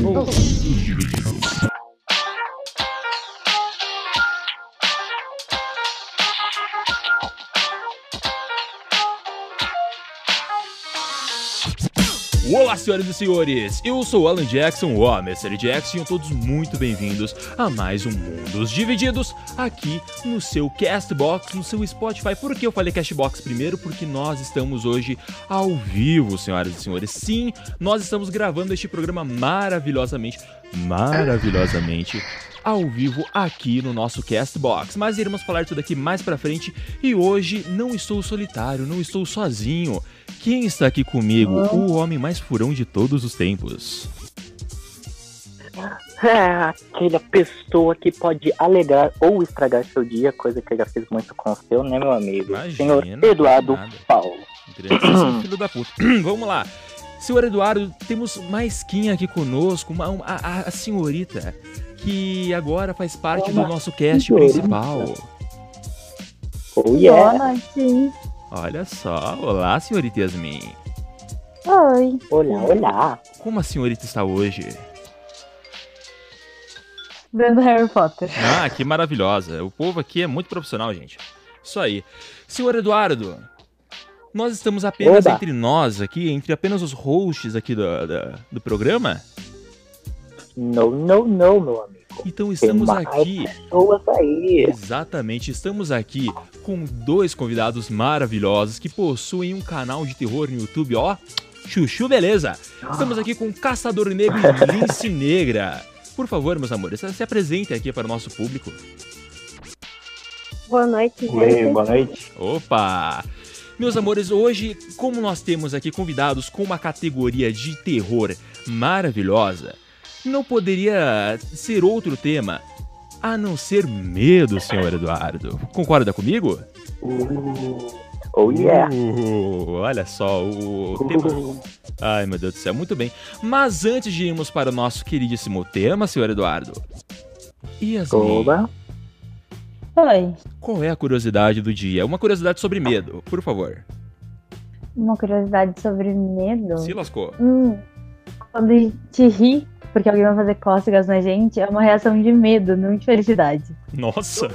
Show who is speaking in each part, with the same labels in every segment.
Speaker 1: Oh. Olá, senhoras e senhores! Eu sou Alan Jackson, o Mr. Jackson, e todos muito bem-vindos a mais um Mundos Divididos aqui no seu Castbox, no seu Spotify. Por que eu falei Castbox primeiro? Porque nós estamos hoje ao vivo, senhoras e senhores. Sim, nós estamos gravando este programa maravilhosamente, maravilhosamente ao vivo aqui no nosso Castbox. Mas iremos falar tudo aqui mais pra frente e hoje não estou solitário, não estou sozinho. Quem está aqui comigo? O homem mais furão de todos os tempos.
Speaker 2: É, aquela pessoa que pode alegrar ou estragar seu dia, coisa que eu já fiz muito com o seu, né, meu amigo?
Speaker 1: Imagina,
Speaker 2: Senhor Eduardo. Paulo.
Speaker 1: Filho da puta. Vamos lá. Senhor Eduardo, temos mais quem aqui conosco, uma, uma- a, a senhorita, que agora faz parte do nosso cast principal.
Speaker 2: Oh,
Speaker 3: Boa
Speaker 2: yeah.
Speaker 1: Olha só, olá, senhorita Yasmin.
Speaker 3: Oi.
Speaker 2: Olá, olá.
Speaker 1: Como a senhorita está hoje?
Speaker 3: Vendo Harry Potter.
Speaker 1: Ah, que maravilhosa. O povo aqui é muito profissional, gente. Isso aí. Senhor Eduardo, nós estamos apenas
Speaker 2: Oba.
Speaker 1: entre nós aqui, entre apenas os hosts aqui do, da- do programa.
Speaker 2: No, no, no, meu amigo.
Speaker 1: Então estamos aqui, exatamente, estamos aqui com dois convidados maravilhosos que possuem um canal de terror no YouTube, ó. Chuchu, beleza? Estamos aqui com Caçador Negro e Lince Negra. Por favor, meus amores, se apresentem aqui para o nosso público.
Speaker 3: Boa noite,
Speaker 2: Oi,
Speaker 3: gente.
Speaker 2: boa noite.
Speaker 1: Opa! Meus amores, hoje, como nós temos aqui convidados com uma categoria de terror maravilhosa, não poderia ser outro tema a não ser medo, senhor Eduardo. Concorda comigo?
Speaker 2: Uh, oh, yeah.
Speaker 1: Uh, olha só, o tema.
Speaker 2: Uh,
Speaker 1: Ai, meu Deus do céu, muito bem. Mas antes de irmos para o nosso queridíssimo tema, senhor Eduardo. Yasmin,
Speaker 2: Oba.
Speaker 3: Oi.
Speaker 1: qual é a curiosidade do dia? Uma curiosidade sobre medo, por favor.
Speaker 3: Uma curiosidade sobre medo.
Speaker 1: Se lascou.
Speaker 3: Hum, quando gente ri, porque alguém vai fazer cócegas na gente, é uma reação de medo, não de felicidade.
Speaker 1: Nossa!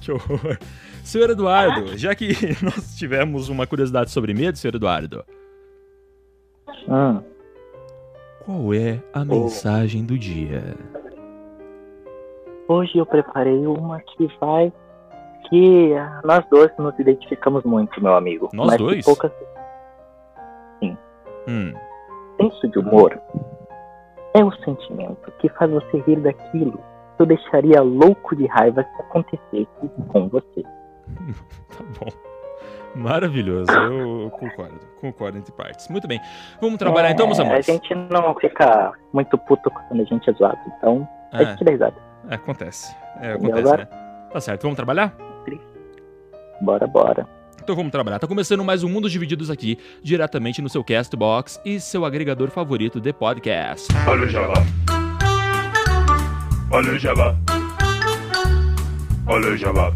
Speaker 1: Que horror. Senhor Eduardo, já que nós tivemos uma curiosidade sobre medo, senhor Eduardo,
Speaker 2: Hum.
Speaker 1: qual é a mensagem do dia?
Speaker 2: Hoje eu preparei uma que vai. Que nós dois nos identificamos muito, meu amigo.
Speaker 1: Nós dois?
Speaker 2: Poucas...
Speaker 1: Hum,
Speaker 2: senso de humor é o sentimento que faz você rir daquilo que eu deixaria louco de raiva se acontecesse com você.
Speaker 1: tá bom. Maravilhoso, eu concordo, concordo entre partes. Muito bem, vamos trabalhar então, meus
Speaker 2: É,
Speaker 1: amores.
Speaker 2: A gente não fica muito puto quando a gente é zoado, então a
Speaker 1: É,
Speaker 2: gente dá risada.
Speaker 1: acontece, é, acontece, né? Tá certo, vamos trabalhar?
Speaker 2: Bora, bora.
Speaker 1: Então vamos trabalhar. Tá começando mais um Mundos Divididos aqui, diretamente no seu Castbox e seu agregador favorito de podcast.
Speaker 4: Olha o Jabá. Olha o Jabá. Olha o Jabá.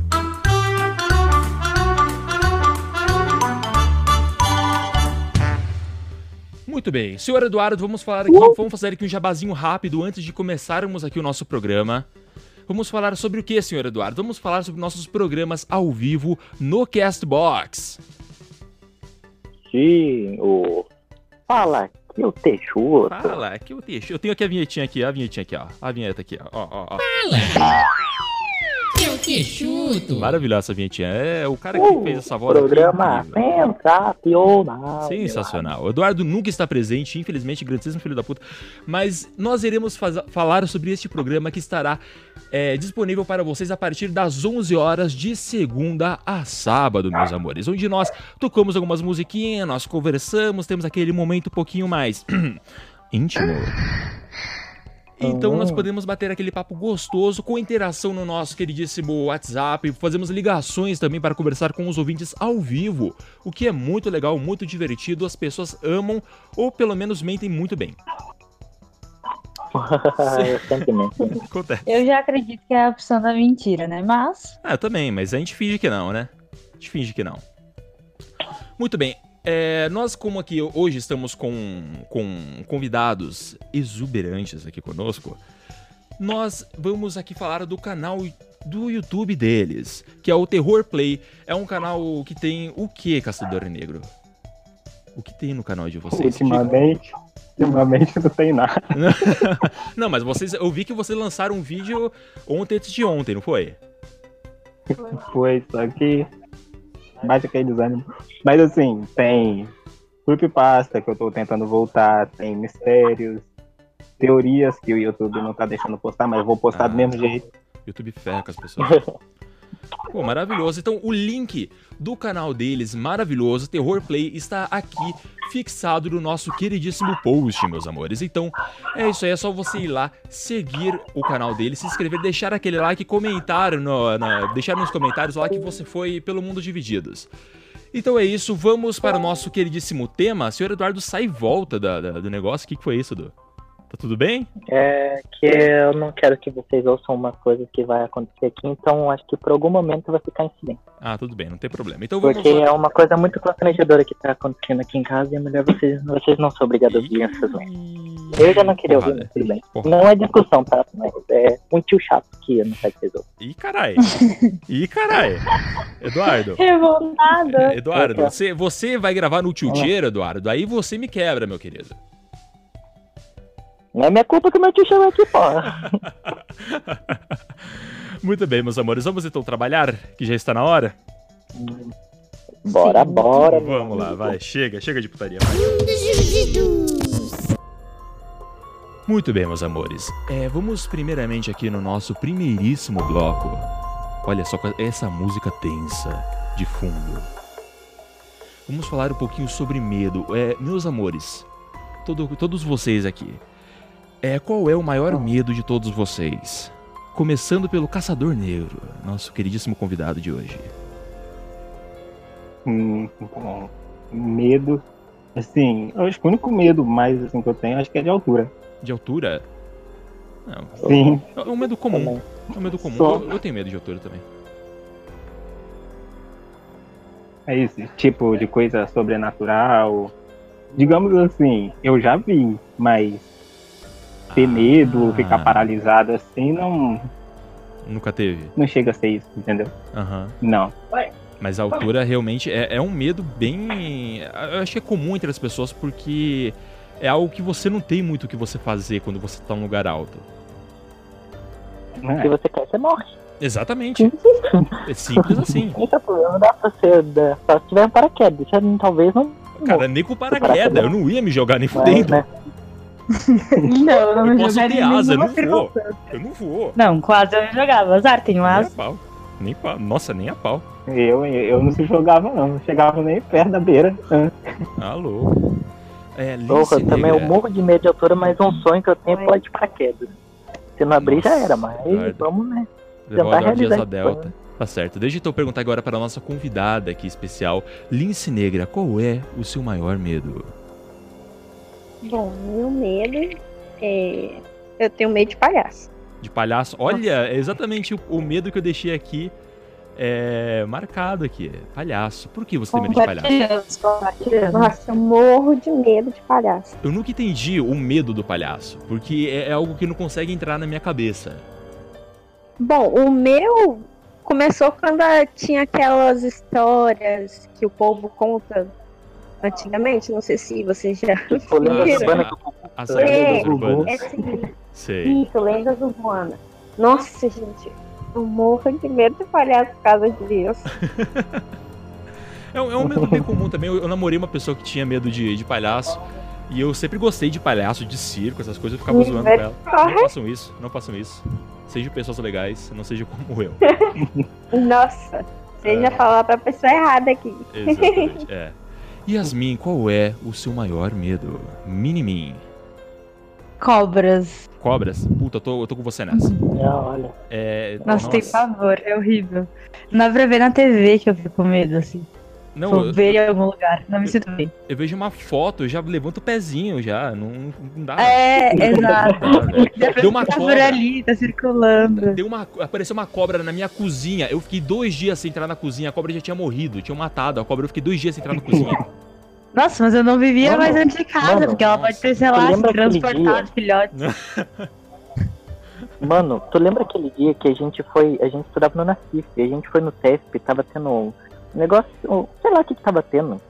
Speaker 1: Muito bem. Senhor Eduardo, vamos falar aqui, vamos fazer aqui um jabazinho rápido antes de começarmos aqui o nosso programa. Vamos falar sobre o que, senhor Eduardo? Vamos falar sobre nossos programas ao vivo no Castbox.
Speaker 2: Sim, o. Fala aqui o Teixuto.
Speaker 1: Fala, que eu deixo. Eu tenho aqui a vinhetinha aqui, a vinhetinha aqui, ó. A vinheta aqui, ó. ó, ó, ó.
Speaker 5: Eu que chuto.
Speaker 1: Maravilhosa essa vinhetinha. É o cara que
Speaker 2: Uh,
Speaker 1: fez essa voz aqui.
Speaker 2: Programa sensacional.
Speaker 1: Sensacional. O Eduardo nunca está presente, infelizmente, grandíssimo filho da puta. Mas nós iremos faz- falar sobre este programa que estará é, disponível para vocês a partir das 11 horas de segunda a sábado, meus amores. Onde nós tocamos algumas musiquinhas, nós conversamos, temos aquele momento um pouquinho mais íntimo. Então nós podemos bater aquele papo gostoso com interação no nosso queridíssimo WhatsApp, fazemos ligações também para conversar com os ouvintes ao vivo, o que é muito legal, muito divertido, as pessoas amam ou pelo menos mentem muito bem.
Speaker 2: eu sempre mente.
Speaker 1: Acontece.
Speaker 3: Eu já acredito que é a opção da mentira, né? Mas.
Speaker 1: Ah, eu também, mas a gente finge que não, né? A gente finge que não. Muito bem. É, nós, como aqui hoje estamos com, com convidados exuberantes aqui conosco, nós vamos aqui falar do canal do YouTube deles, que é o Terror Play. É um canal que tem o que, Caçador Negro? O que tem no canal de vocês?
Speaker 6: Ultimamente, ultimamente não tem nada.
Speaker 1: não, mas vocês, eu vi que vocês lançaram um vídeo ontem antes de ontem, não foi?
Speaker 6: Foi, só que bate aquele desânimo. Mas assim, tem creepypasta que eu tô tentando voltar, tem mistérios, teorias que o YouTube não tá deixando postar, mas eu vou postar ah, do mesmo jeito.
Speaker 1: YouTube ferra com as pessoas. Pô, maravilhoso. Então, o link do canal deles, maravilhoso, Terror Play, está aqui fixado no nosso queridíssimo post, meus amores. Então, é isso aí. É só você ir lá, seguir o canal deles, se inscrever, deixar aquele like, comentar, no, deixar nos comentários lá que você foi pelo mundo divididos. Então é isso, vamos para o nosso queridíssimo tema. Senhor Eduardo sai e volta da, da, do negócio. O que, que foi isso, Edu? Tá tudo bem?
Speaker 6: É que eu não quero que vocês ouçam uma coisa que vai acontecer aqui, então acho que por algum momento vai ficar em silêncio.
Speaker 1: Ah, tudo bem, não tem problema. Então vamos
Speaker 6: Porque é uma coisa muito constrangedora que tá acontecendo aqui em casa e é melhor vocês, vocês não são obrigados a ouvir essas coisas. Eu já não queria Porrada. ouvir, tudo bem. Porra. Não é discussão, tá? Mas é um tio chato que eu não sei que vocês
Speaker 1: Ih, carai. Ih, carai. Eduardo.
Speaker 3: Revoltada.
Speaker 1: Eduardo, você, você vai gravar no tio Eduardo, aí você me quebra, meu querido.
Speaker 6: Não é minha culpa que meu tio chegou aqui, porra.
Speaker 1: Muito bem, meus amores. Vamos então trabalhar, que já está na hora?
Speaker 6: Bora, bora.
Speaker 1: Vamos lá, vai. Chega, chega de putaria. Vai. Muito bem, meus amores. É, vamos primeiramente aqui no nosso primeiríssimo bloco. Olha só essa música tensa de fundo. Vamos falar um pouquinho sobre medo. É, meus amores, todo, todos vocês aqui, é, qual é o maior medo de todos vocês? Começando pelo Caçador Negro, nosso queridíssimo convidado de hoje.
Speaker 6: Hum, medo. Assim, eu acho que o único medo mais assim, que eu tenho acho que é de altura.
Speaker 1: De altura?
Speaker 6: Não. Sim.
Speaker 1: É um medo comum. É um medo comum. Eu, eu, tenho medo de altura também.
Speaker 6: É isso, tipo de coisa sobrenatural. Digamos assim, eu já vi, mas ter medo, ah. ficar paralisado assim, não.
Speaker 1: Nunca teve?
Speaker 6: Não chega a ser isso, entendeu?
Speaker 1: Aham.
Speaker 6: Uhum. Não.
Speaker 1: Mas a altura realmente é, é, um medo bem. Eu acho que é comum entre as pessoas porque é algo que você não tem muito o que você fazer quando você tá num lugar alto.
Speaker 6: Se você quer, você morre.
Speaker 1: Exatamente. é simples assim.
Speaker 6: Não problema, dá pra ser. Só se tiver um paraquedas. Talvez não.
Speaker 1: Cara, nem com paraquedas. Eu não ia me jogar nem fudendo. Né?
Speaker 3: não, eu não
Speaker 1: eu posso ter asa, eu não vou. Eu não vou.
Speaker 3: Não, quase eu jogava. Azar, tenho asa.
Speaker 1: Nem a pau. Nem pau. Nossa, nem a pau.
Speaker 6: Eu, eu não se jogava, não. Não chegava nem perto da beira.
Speaker 1: Alô. É,
Speaker 6: Porra, também eu morro de medo de altura, mas um sonho que eu tenho é pular de paraquedas. Se não abrir, Nossa, já era, mas vamos, né?
Speaker 1: Tentar realizar a Delta. Tá certo. Deixa eu perguntar agora para a nossa convidada aqui especial, Lince Negra. Qual é o seu maior medo?
Speaker 7: Bom, meu medo é. Eu tenho medo de palhaço.
Speaker 1: De palhaço? Olha, é exatamente o, o, medo que eu deixei aqui é, marcado aqui. Palhaço. Por que você tem medo de palhaço?
Speaker 7: Nossa, eu morro de medo de palhaço.
Speaker 1: Eu nunca entendi o medo do palhaço, porque é, é algo que não consegue entrar na minha cabeça.
Speaker 7: Bom, o meu começou quando tinha aquelas histórias que o povo conta antigamente, não sei se vocês já
Speaker 6: tipo.
Speaker 1: As lendas urbanas.
Speaker 7: É, assim, sei. Isso, lendas urbanas. Nossa, gente, eu morro de medo de falhar por causa disso.
Speaker 1: é, um, é um medo bem comum também. Eu, eu, namorei uma pessoa que tinha medo de, de palhaço. E eu sempre gostei de palhaço, de circo, essas coisas, eu ficava zoando com ela. Não façam isso, não façam isso. Sejam pessoas legais, não seja como eu.
Speaker 7: Nossa, você é... já falou pra pessoa errada aqui.
Speaker 1: Exatamente, é. Yasmin, qual é o seu maior medo? Minimin.
Speaker 3: Cobras.
Speaker 1: Cobras? Puta, eu tô, eu tô com você nessa.
Speaker 6: Não, olha.
Speaker 1: É,
Speaker 3: nossa, nossa, tem pavor, é horrível. Não dá pra ver na TV que eu fico com medo, assim. Não, Vou eu, ver em algum lugar, não me sinto bem.
Speaker 1: Eu vejo uma foto, eu já levanto o pezinho já, não, não dá.
Speaker 3: É, exato. Deu uma cobra ali, tá circulando.
Speaker 1: Deu uma, apareceu uma cobra na minha cozinha, eu fiquei dois dias sem entrar na cozinha, a cobra já tinha morrido, tinha matado a cobra, eu fiquei dois dias sem entrar na cozinha.
Speaker 3: Nossa, mas eu não vivia
Speaker 6: Mano,
Speaker 3: mais dentro de casa,
Speaker 6: mano,
Speaker 3: porque ela pode ter, sei lá, se transportado
Speaker 6: dia?
Speaker 3: filhotes.
Speaker 6: Mano, tu lembra aquele dia que a gente foi. A gente estudava no Nacif, e a gente foi no TESP, tava tendo negócio. sei lá o que, que tava tendo.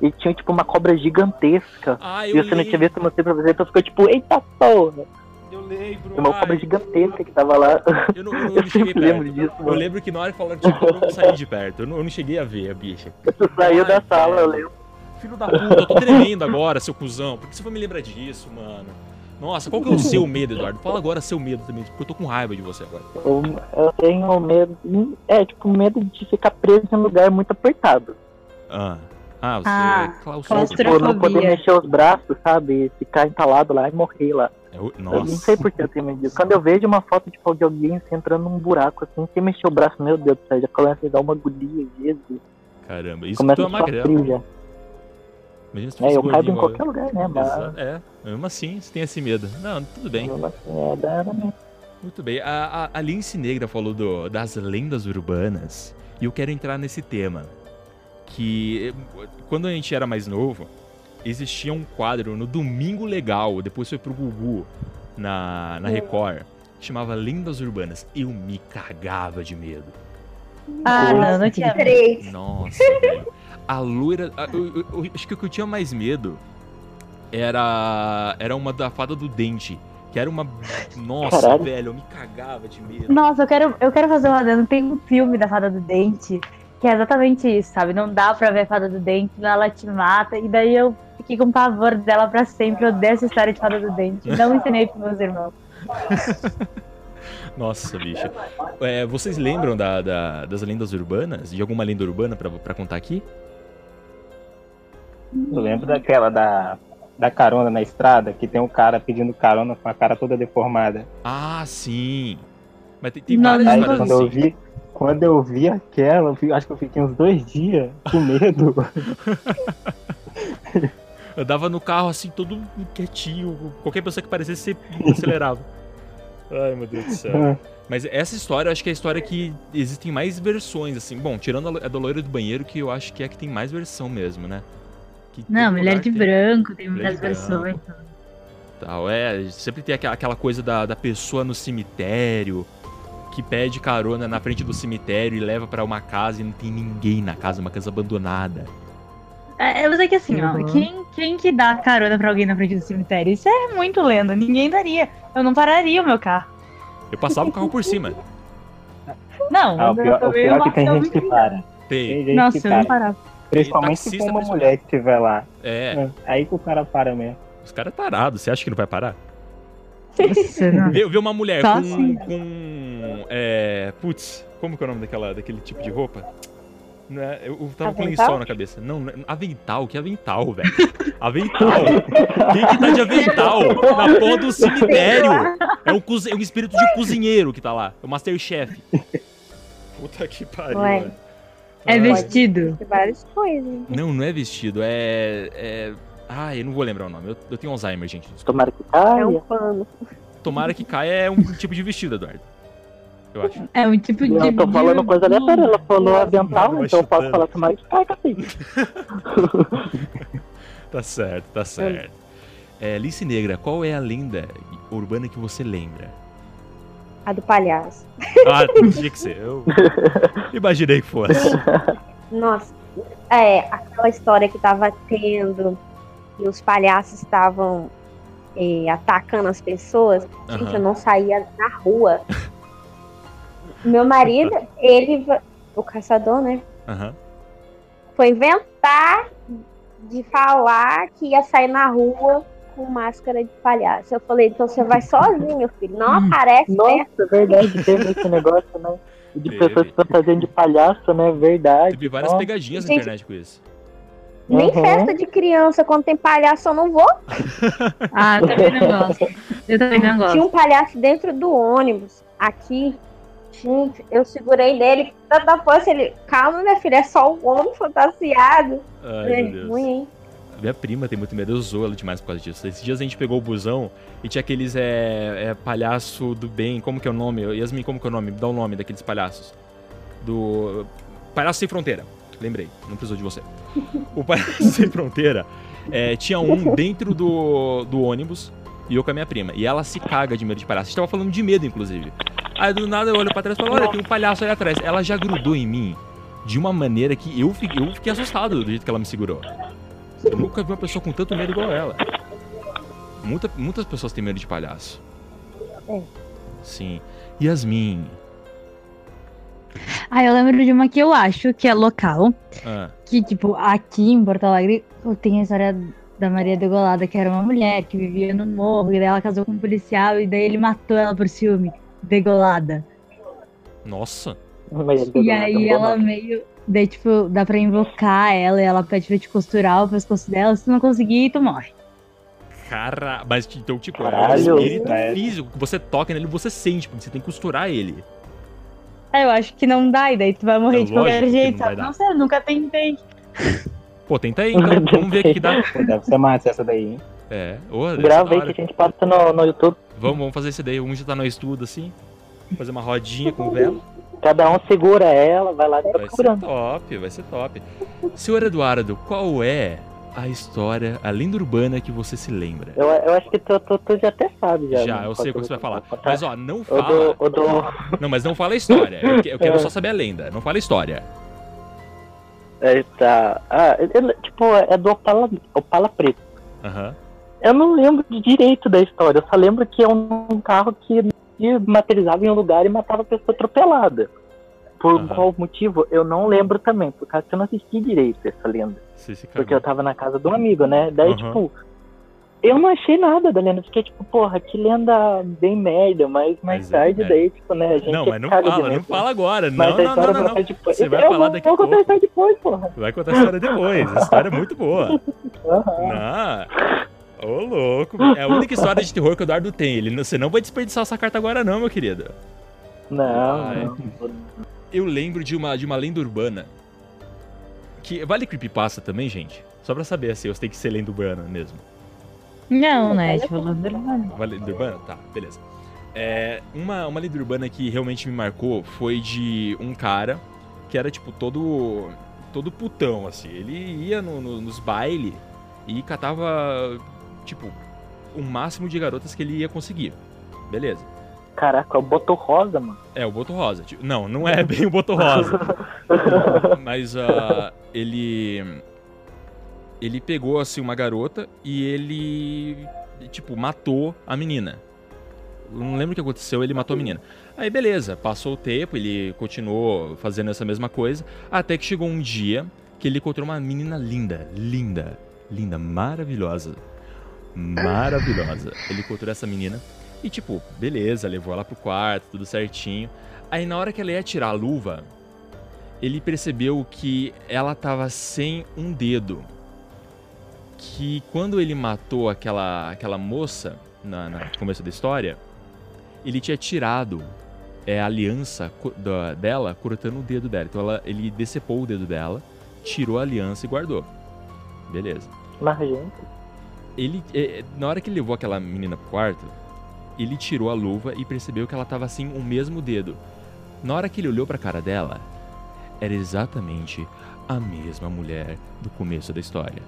Speaker 6: E tinha tipo uma cobra gigantesca.
Speaker 1: Ah,
Speaker 6: E
Speaker 1: eu
Speaker 6: você não tinha
Speaker 1: lembro.
Speaker 6: visto você pra você, então ficou tipo, eita porra!
Speaker 1: Eu lembro.
Speaker 6: Uma
Speaker 1: ai,
Speaker 6: cobra gigantesca que tava lá.
Speaker 1: Eu não, eu não- eu
Speaker 6: Eu
Speaker 1: não cheguei
Speaker 6: sempre lembro
Speaker 1: perto.
Speaker 6: disso,
Speaker 1: Eu
Speaker 6: mano.
Speaker 1: lembro que na hora que falaram de cobra, eu saí de perto. Eu não, eu não cheguei a ver a bicha.
Speaker 6: Tu saiu
Speaker 1: Ai,
Speaker 6: da sala, eu
Speaker 1: velho.
Speaker 6: lembro.
Speaker 1: Filho da puta, eu tô tremendo agora, seu cuzão. Por que você foi me lembrar disso, mano? Nossa, qual que é o seu medo, Eduardo? Fala agora seu medo também, porque eu tô com raiva de você agora.
Speaker 6: Eu, eu tenho medo. É, tipo, medo de ficar preso em um lugar muito apertado.
Speaker 1: Ah, ah você
Speaker 3: Ah,
Speaker 1: é
Speaker 3: claustrofobia.
Speaker 6: Tipo, não poder mexer os braços, sabe? Ficar entalado lá e morrer lá.
Speaker 1: É o-
Speaker 6: Eu não
Speaker 1: Nossa.
Speaker 6: sei por que eu tenho medo disso. Quando eu vejo uma foto tipo, de alguém assim, entrando num buraco assim, sem mexer o braço, meu Deus do céu, já começa a dar uma agonia, Jesus.
Speaker 1: Caramba, isso que
Speaker 6: Começa
Speaker 1: tu é
Speaker 6: a ficar
Speaker 1: magrelo.
Speaker 6: frio já.
Speaker 1: Imagina se tu
Speaker 6: É, eu caibo
Speaker 1: gordinho
Speaker 6: em qualquer lugar, né?
Speaker 1: eu.
Speaker 6: Mas,
Speaker 1: É, mesmo assim, você tem esse medo. Não, tudo bem.
Speaker 6: assim, é.
Speaker 1: Muito bem. A, a, a Lince Negra falou do- das lendas urbanas e eu quero entrar nesse tema. Que quando a gente era mais novo, existia um quadro no Domingo Legal, depois foi pro Gugu na, na Record, que chamava Lendas Urbanas. Eu me cagava de medo.
Speaker 3: Ah, não, não tinha.
Speaker 7: Três.
Speaker 1: Nossa, velho. A loira. a- eu- eu- eu acho que o que eu tinha mais medo era. Era uma da fada do dente. Que era uma. Nossa,
Speaker 6: Caralho.
Speaker 1: velho, eu me cagava de medo.
Speaker 3: Nossa, eu quero, eu quero fazer um adendo. Tem um filme da Fada do Dente que é exatamente isso, sabe? Não dá pra ver a Fada do Dente, ela te mata. E daí eu fiquei com pavor dela pra sempre. Eu odeio essa história de Fada do Dente. Não ensinei pros meus irmãos.
Speaker 1: Nossa, bicho. É, vocês lembram da- da- das lendas urbanas? De alguma lenda urbana pra, pra contar aqui?
Speaker 6: Eu lembro daquela da, da carona na estrada, que tem um cara pedindo carona com a cara toda deformada.
Speaker 1: Ah, sim. Mas tem, tem
Speaker 3: Não,
Speaker 1: várias
Speaker 3: não
Speaker 6: Aí
Speaker 1: histórias
Speaker 6: quando eu
Speaker 1: assim.
Speaker 6: vi, quando eu vi aquela, eu fi- acho que eu fiquei uns dois dias com medo.
Speaker 1: Eu dava no carro assim, todo quietinho. Qualquer pessoa que parecesse, você acelerava. Ai, meu Deus do céu. Mas essa história, eu acho que é a história que existem mais versões, assim. Bom, tirando a da loira do banheiro, que eu acho que é a que tem mais versão mesmo, né? Que
Speaker 3: Não, Mulher de
Speaker 1: tem
Speaker 3: Branco, tem muitas versões.
Speaker 1: Tal. É, sempre tem aquela, aquela coisa da, da pessoa no cemitério, que pede carona na frente do cemitério e leva pra uma casa e não tem ninguém na casa, uma casa abandonada.
Speaker 3: É, mas é que assim, ó,
Speaker 6: Uhum.
Speaker 3: quem, quem que dá carona pra alguém na frente do cemitério? Isso é muito lenda, ninguém daria. Eu não pararia o meu carro.
Speaker 1: Eu passava o carro por cima.
Speaker 3: Não,
Speaker 6: Ah, o
Speaker 3: eu
Speaker 6: pior, o pior é que tem gente que para.
Speaker 1: Tem.
Speaker 6: Tem gente
Speaker 3: Nossa,
Speaker 6: que
Speaker 3: eu não
Speaker 6: para.
Speaker 3: parava.
Speaker 6: Principalmente se for uma mulher que estiver lá.
Speaker 1: É,
Speaker 6: Aí que o cara para mesmo.
Speaker 1: os caras parados, você acha que não vai parar? Vê, vê uma mulher com.
Speaker 3: assim.
Speaker 1: com é, putz, como que é o nome daquela, daquele tipo de roupa? Não é, eu, eu tava com lençol na cabeça. Não, não é- avental, que avental, velho? Avental. Quem que tá de avental? Na porra do cemitério. É um, cozi- é um espírito de cozinheiro que tá lá. É o Masterchef. Puta que pariu, velho.
Speaker 3: É vestido.
Speaker 7: Tem várias coisas.
Speaker 1: Não, não é vestido, é. é... Ah, eu não vou lembrar o nome. Eu, eu tenho Alzheimer, gente.
Speaker 6: Tomara que
Speaker 7: É
Speaker 6: caia.
Speaker 7: um pano.
Speaker 1: Tomara que caia é um tipo de vestido, Eduardo. Eu acho.
Speaker 3: É um tipo de.
Speaker 6: Eu tô falando coisa aleatória, ela falou avental, então eu posso falar tomara que caia, cacete.
Speaker 1: Tá certo, tá certo. É, Lice Negra, qual é a lenda urbana que você lembra?
Speaker 7: A do palhaço.
Speaker 1: Ah, tinha que ser. Eu imaginei que fosse.
Speaker 7: Nossa, é, aquela história que tava tendo e os palhaços estavam é, atacando as pessoas. Gente, eu não saía na rua. Meu marido, ele, o caçador, né?
Speaker 1: Aham.
Speaker 7: Foi inventar de falar que ia sair na rua com máscara de palhaço. Eu falei, então você vai sozinho, meu filho. Não
Speaker 3: Hum.
Speaker 7: aparece, né?
Speaker 6: Nossa, é verdade, teve esse negócio, né? De
Speaker 1: Teve.
Speaker 6: pessoas se fantasiando de palhaço, né? Verdade.
Speaker 1: Teve várias
Speaker 6: Nossa.
Speaker 1: pegadinhas na
Speaker 7: Gente.
Speaker 1: internet com isso.
Speaker 7: Nem
Speaker 6: Uhum.
Speaker 7: festa de criança, quando tem palhaço, eu não vou.
Speaker 3: Ah, eu também não gosto. Eu também não gosto.
Speaker 7: Tinha um palhaço dentro do ônibus, aqui. Gente, eu segurei nele, tanta força, ele, calma, minha filha, é só um homem fantasiado.
Speaker 1: Ai,
Speaker 7: é
Speaker 1: meu Deus.
Speaker 7: ruim, hein?
Speaker 1: Minha prima tem muito medo, eu usou ela demais por causa disso. Esses dias a gente pegou o busão e tinha aqueles é, é, palhaço do bem, como que é o nome? Yasmin, como que é o nome? Dá o nome daqueles palhaços. Do. Palhaço Sem Fronteira. lembrei, não precisou de você. O Palhaço Sem Fronteira é, tinha um dentro do, do ônibus e eu com a minha prima. E ela se caga de medo de palhaço. A gente tava falando de medo, inclusive. Aí do nada eu olho pra trás e falo: Olha, tem um palhaço ali atrás. Ela já grudou em mim de uma maneira que eu fiquei, eu fiquei assustado do jeito que ela me segurou. Eu nunca vi uma pessoa com tanto medo igual ela. Muita, muitas pessoas têm medo de palhaço.
Speaker 7: É.
Speaker 1: Sim. Yasmin.
Speaker 3: Ah, eu lembro de uma que eu acho que é local.
Speaker 1: Ah,
Speaker 3: Que, tipo, aqui em Porto Alegre tem a história da Maria Degolada, que era uma mulher que vivia no morro, e daí ela casou com um policial, e daí ele matou ela por ciúme. Degolada.
Speaker 1: nossa.
Speaker 6: Mas
Speaker 3: E aí
Speaker 6: vou
Speaker 3: ela meio. Daí, tipo, dá pra invocar ela e ela pede pra te costurar o pescoço dela. Se tu não conseguir, tu morre.
Speaker 1: Cara, mas então, tipo, é um
Speaker 6: Caralho,
Speaker 1: espírito
Speaker 6: né?
Speaker 1: físico que você toca nele, você sente, porque você tem que costurar ele.
Speaker 3: É, eu acho que não dá, e daí tu vai morrer
Speaker 1: É
Speaker 3: de qualquer jeito,
Speaker 1: não.
Speaker 3: Não sei, eu nunca tentei.
Speaker 1: Pô, tenta aí, então, vamos ver o que, dá.
Speaker 6: Deve ser massa essa daí, hein?
Speaker 1: É, ser
Speaker 2: Grava aí que a gente passa no, no YouTube.
Speaker 1: Vamos, vamos fazer isso daí. Um já tá no estudo assim. Fazer uma rodinha com vela.
Speaker 2: Cada um segura ela, vai lá e
Speaker 1: Vai ser
Speaker 2: procurando.
Speaker 1: top, vai ser top. Senhor Eduardo, qual é a história, a lenda urbana que você se lembra?
Speaker 2: Eu, eu acho que tu, tu, tu já até sabe. Já,
Speaker 1: Já,
Speaker 2: né?
Speaker 1: eu sei o que você vai falar. Mas ó, não fala.
Speaker 2: do, o do,
Speaker 1: Não, mas não fala a história. Eu, que- eu quero
Speaker 2: É.
Speaker 1: só saber a lenda. Não fala a história.
Speaker 2: é, tá, ah, ele- tipo, é do Opala, Opala Preto.
Speaker 1: Aham.
Speaker 2: Eu não lembro de direito da história, eu só lembro que é um carro que se materializava em um lugar e matava a pessoa atropelada. Por
Speaker 1: Aham.
Speaker 2: qual motivo, eu não lembro também, por causa que eu não assisti direito essa lenda. Porque eu tava na casa de um amigo, né? Daí,
Speaker 1: Aham.
Speaker 2: tipo, eu não achei nada da lenda. Fiquei tipo, porra, que lenda bem merda. Mas mais
Speaker 1: Mas é
Speaker 2: tarde,
Speaker 1: merda.
Speaker 2: daí, tipo, né? A gente
Speaker 1: Não, mas não fala, não fala agora.
Speaker 2: Mas
Speaker 1: Não, não, não, não,
Speaker 2: depois.
Speaker 1: Você vai
Speaker 2: Eu
Speaker 1: falar daqui a
Speaker 2: Eu vou
Speaker 1: pouco.
Speaker 2: contar a história depois, porra.
Speaker 1: Vai contar a história depois. A história é muito boa.
Speaker 2: Aham.
Speaker 1: Não. Ô, louco. É a única história de terror que o Eduardo tem. Ele, você não vai desperdiçar essa carta agora, não, meu querido.
Speaker 2: Não,
Speaker 1: Ai.
Speaker 2: não.
Speaker 1: Eu lembro de uma, de uma lenda urbana. Que vale creepypasta também, gente? Só pra saber assim, eu tem que ser lenda urbana mesmo.
Speaker 3: Não, né? Tipo, lenda urbana.
Speaker 1: Uma lenda urbana? Tá, beleza. É, uma, uma lenda urbana que realmente me marcou foi de um cara que era, tipo, todo. todo putão, assim. Ele ia no- no- nos bailes e catava, tipo, o máximo de garotas que ele ia conseguir. Beleza.
Speaker 2: Caraca, o Boto Rosa, mano.
Speaker 1: É, o Boto Rosa. Tipo, Não, não é bem o Boto Rosa. Mas ah, ele. Ele pegou assim uma garota e ele. Tipo, matou a menina. Eu não lembro o que aconteceu, ele matou a menina. Aí beleza, passou o tempo, ele continuou fazendo essa mesma coisa. Até que chegou um dia que ele encontrou uma menina linda, linda, linda, maravilhosa. Maravilhosa. Ele encontrou essa menina e, tipo, beleza, levou ela pro quarto, tudo certinho. Aí na hora que ela ia tirar a luva, ele percebeu que ela tava sem um dedo. Que quando ele matou aquela, aquela moça na, na- no começo da história, ele tinha tirado é, a aliança da- dela cortando o dedo dela. Então ela, ele decepou o dedo dela, tirou a aliança e guardou. Beleza
Speaker 2: Mas, gente,
Speaker 1: ele é, na hora que ele levou aquela menina pro quarto, ele tirou a luva e percebeu que ela tava assim o mesmo dedo. Na hora que ele olhou pra cara dela, era exatamente a mesma mulher do começo da história.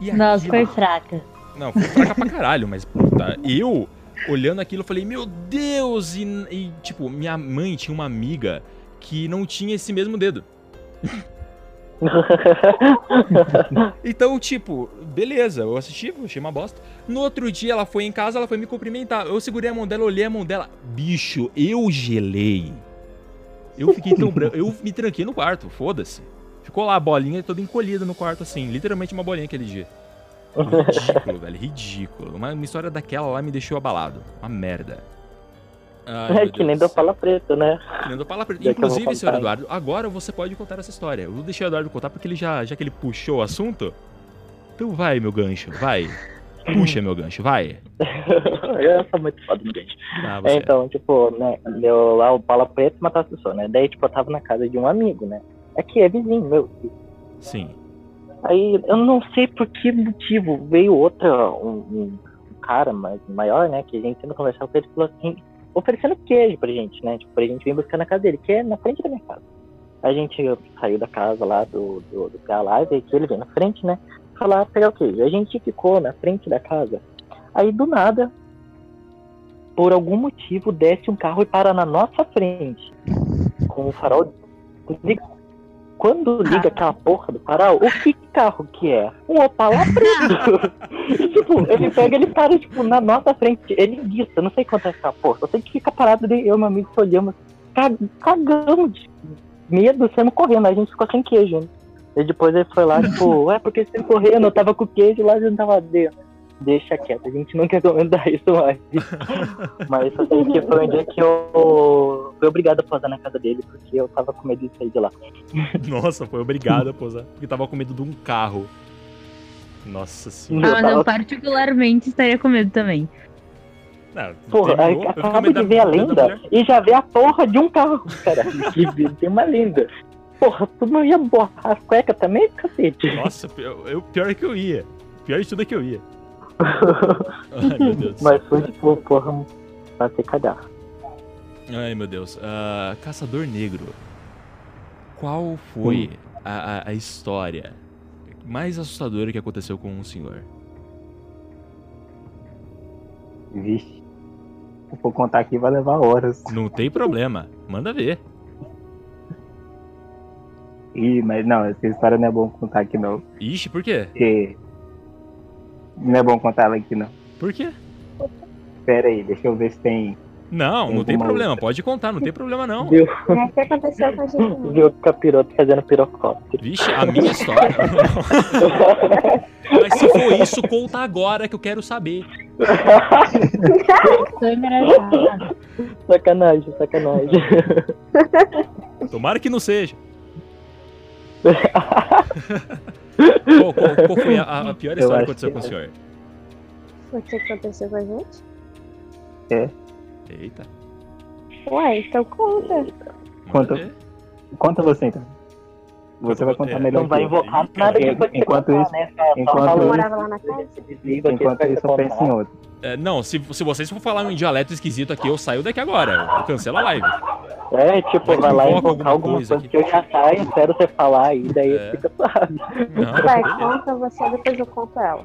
Speaker 1: E
Speaker 3: Nossa,
Speaker 1: aquilo-
Speaker 3: foi fraca.
Speaker 1: Não, foi fraca pra caralho, mas puta, eu olhando aquilo eu falei, meu Deus! E, e, tipo, minha mãe tinha uma amiga que não tinha esse mesmo dedo. Então, tipo, beleza, eu assisti, achei uma bosta. No outro dia ela foi em casa, ela foi me cumprimentar. Eu segurei a mão dela, olhei a mão dela. Bicho, eu gelei. Eu fiquei tão branco. Eu me tranquei no quarto, foda-se. Ficou lá a bolinha toda encolhida no quarto, assim. Literalmente uma bolinha aquele dia. Ridículo, velho, ridículo. Uma, uma história daquela lá me deixou abalado. Uma merda. Ai,
Speaker 2: é
Speaker 1: meu
Speaker 2: que nem do Pala Preta, né?
Speaker 1: Que nem do Pala
Speaker 2: vou
Speaker 1: Inclusive, senhor. Eduardo, agora você pode contar essa história. Eu vou deixar o Eduardo contar porque ele já, já que ele puxou o assunto. Então vai, meu gancho, vai. Puxa, meu gancho, vai.
Speaker 2: eu sou muito foda no gente.
Speaker 1: Ah,
Speaker 2: É,
Speaker 1: você.
Speaker 2: então, tipo, né, deu lá o Pala Preta e matou as pessoas, né? Daí, tipo, eu tava na casa de um amigo, né? Aqui, é vizinho, meu.
Speaker 1: Sim.
Speaker 2: Aí, eu não sei por que motivo, veio outra, um, um cara mais, maior, né? Que a gente tendo conversar com ele, falou assim, oferecendo queijo pra gente, né? Tipo, pra gente vir buscar na casa dele, que é na frente da minha casa. A gente saiu da casa lá do, do, do PA Live, que ele veio na frente, né? Falar pegar o quê? A gente ficou na frente da casa. Aí do nada, por algum motivo, desce um carro e para na nossa frente. Com o farol ligado. Quando liga aquela porra do farol, o que carro que é? Um Opala preto. e, tipo, ele pega, ele para, tipo, na nossa frente. Ele guia, eu não sei quanto é essa porra. Só sei que fica parado ali, eu e meu amigo se olhamos, cag- cagamos de medo, sendo correndo. A gente ficou sem queijo, né? E depois ele foi lá, tipo, ué, porque você correndo? Eu tava com queijo lá, a gente tava dentro. Deixa quieto, a gente não quer comentar isso mais. Mas só sei que foi um dia que eu fui obrigado a posar na casa dele, porque eu tava com medo de sair de lá.
Speaker 1: Nossa, foi obrigado a posar. Porque tava com medo de um carro. Nossa
Speaker 3: Ah,
Speaker 1: senhora.
Speaker 3: mas eu particularmente estaria com medo também.
Speaker 1: Não,
Speaker 2: Porra,
Speaker 1: terminou,
Speaker 2: acaba de ver a
Speaker 1: da
Speaker 2: lenda e já vê a porra de um carro, cara. Que tem uma lenda. Porra, tu não ia borrar as cuecas também, cacete?
Speaker 1: Nossa, eu, eu- pior é que eu ia. Pior de tudo é que eu ia. Ai, meu Deus.
Speaker 2: Mas foi tipo, porra, pra se cagar.
Speaker 1: Ai, meu Deus. Ah, Caçador Negro. Qual foi a, a- a história mais assustadora que aconteceu com o senhor?
Speaker 6: Vixe. Se for contar aqui, vai levar horas.
Speaker 1: Não tem problema. Manda ver.
Speaker 6: Ih, mas não, essa história não é bom contar aqui não.
Speaker 1: Ixi, por quê?
Speaker 6: Porque. Não é bom contar ela aqui não.
Speaker 1: Por quê?
Speaker 6: Pera aí, deixa eu ver se tem.
Speaker 1: Não, não tem problema. Pode contar, não tem problema não.
Speaker 2: Viu,
Speaker 7: É o que aconteceu com a gente.
Speaker 2: viu o capiroto fazendo pirocóptero.
Speaker 1: Vixe, a minha história. Mas se for isso, conta agora que eu quero saber.
Speaker 3: Tô
Speaker 2: sacanagem, sacanagem.
Speaker 1: Tomara que não seja. Qual, qual- qual foi a, a pior história que aconteceu
Speaker 6: que
Speaker 1: com o
Speaker 6: é.
Speaker 1: senhor?
Speaker 7: O que aconteceu com a gente?
Speaker 1: Eita.
Speaker 7: Ué, então conta.
Speaker 6: Conta. Conta você então. Você vai
Speaker 1: É,
Speaker 6: contar melhor.
Speaker 2: Não vai
Speaker 6: eu.
Speaker 2: invocar nada que
Speaker 6: Enquanto isso-
Speaker 2: né?
Speaker 6: Enquanto
Speaker 7: Eu
Speaker 2: um-
Speaker 7: morava lá na casa.
Speaker 6: Enquanto isso, eu penso em outro.
Speaker 1: É, não, se, se vocês for falar em dialeto esquisito aqui, eu saio daqui agora. Eu cancelo a live.
Speaker 2: É, tipo,
Speaker 1: Vai que
Speaker 2: vai lá e
Speaker 1: alguma
Speaker 2: alguma
Speaker 1: coisa
Speaker 2: coisa, que eu já saio, espero você falar e daí
Speaker 1: É.
Speaker 2: fica suave.
Speaker 1: Não,
Speaker 7: Vai, conta você, depois eu conto ela.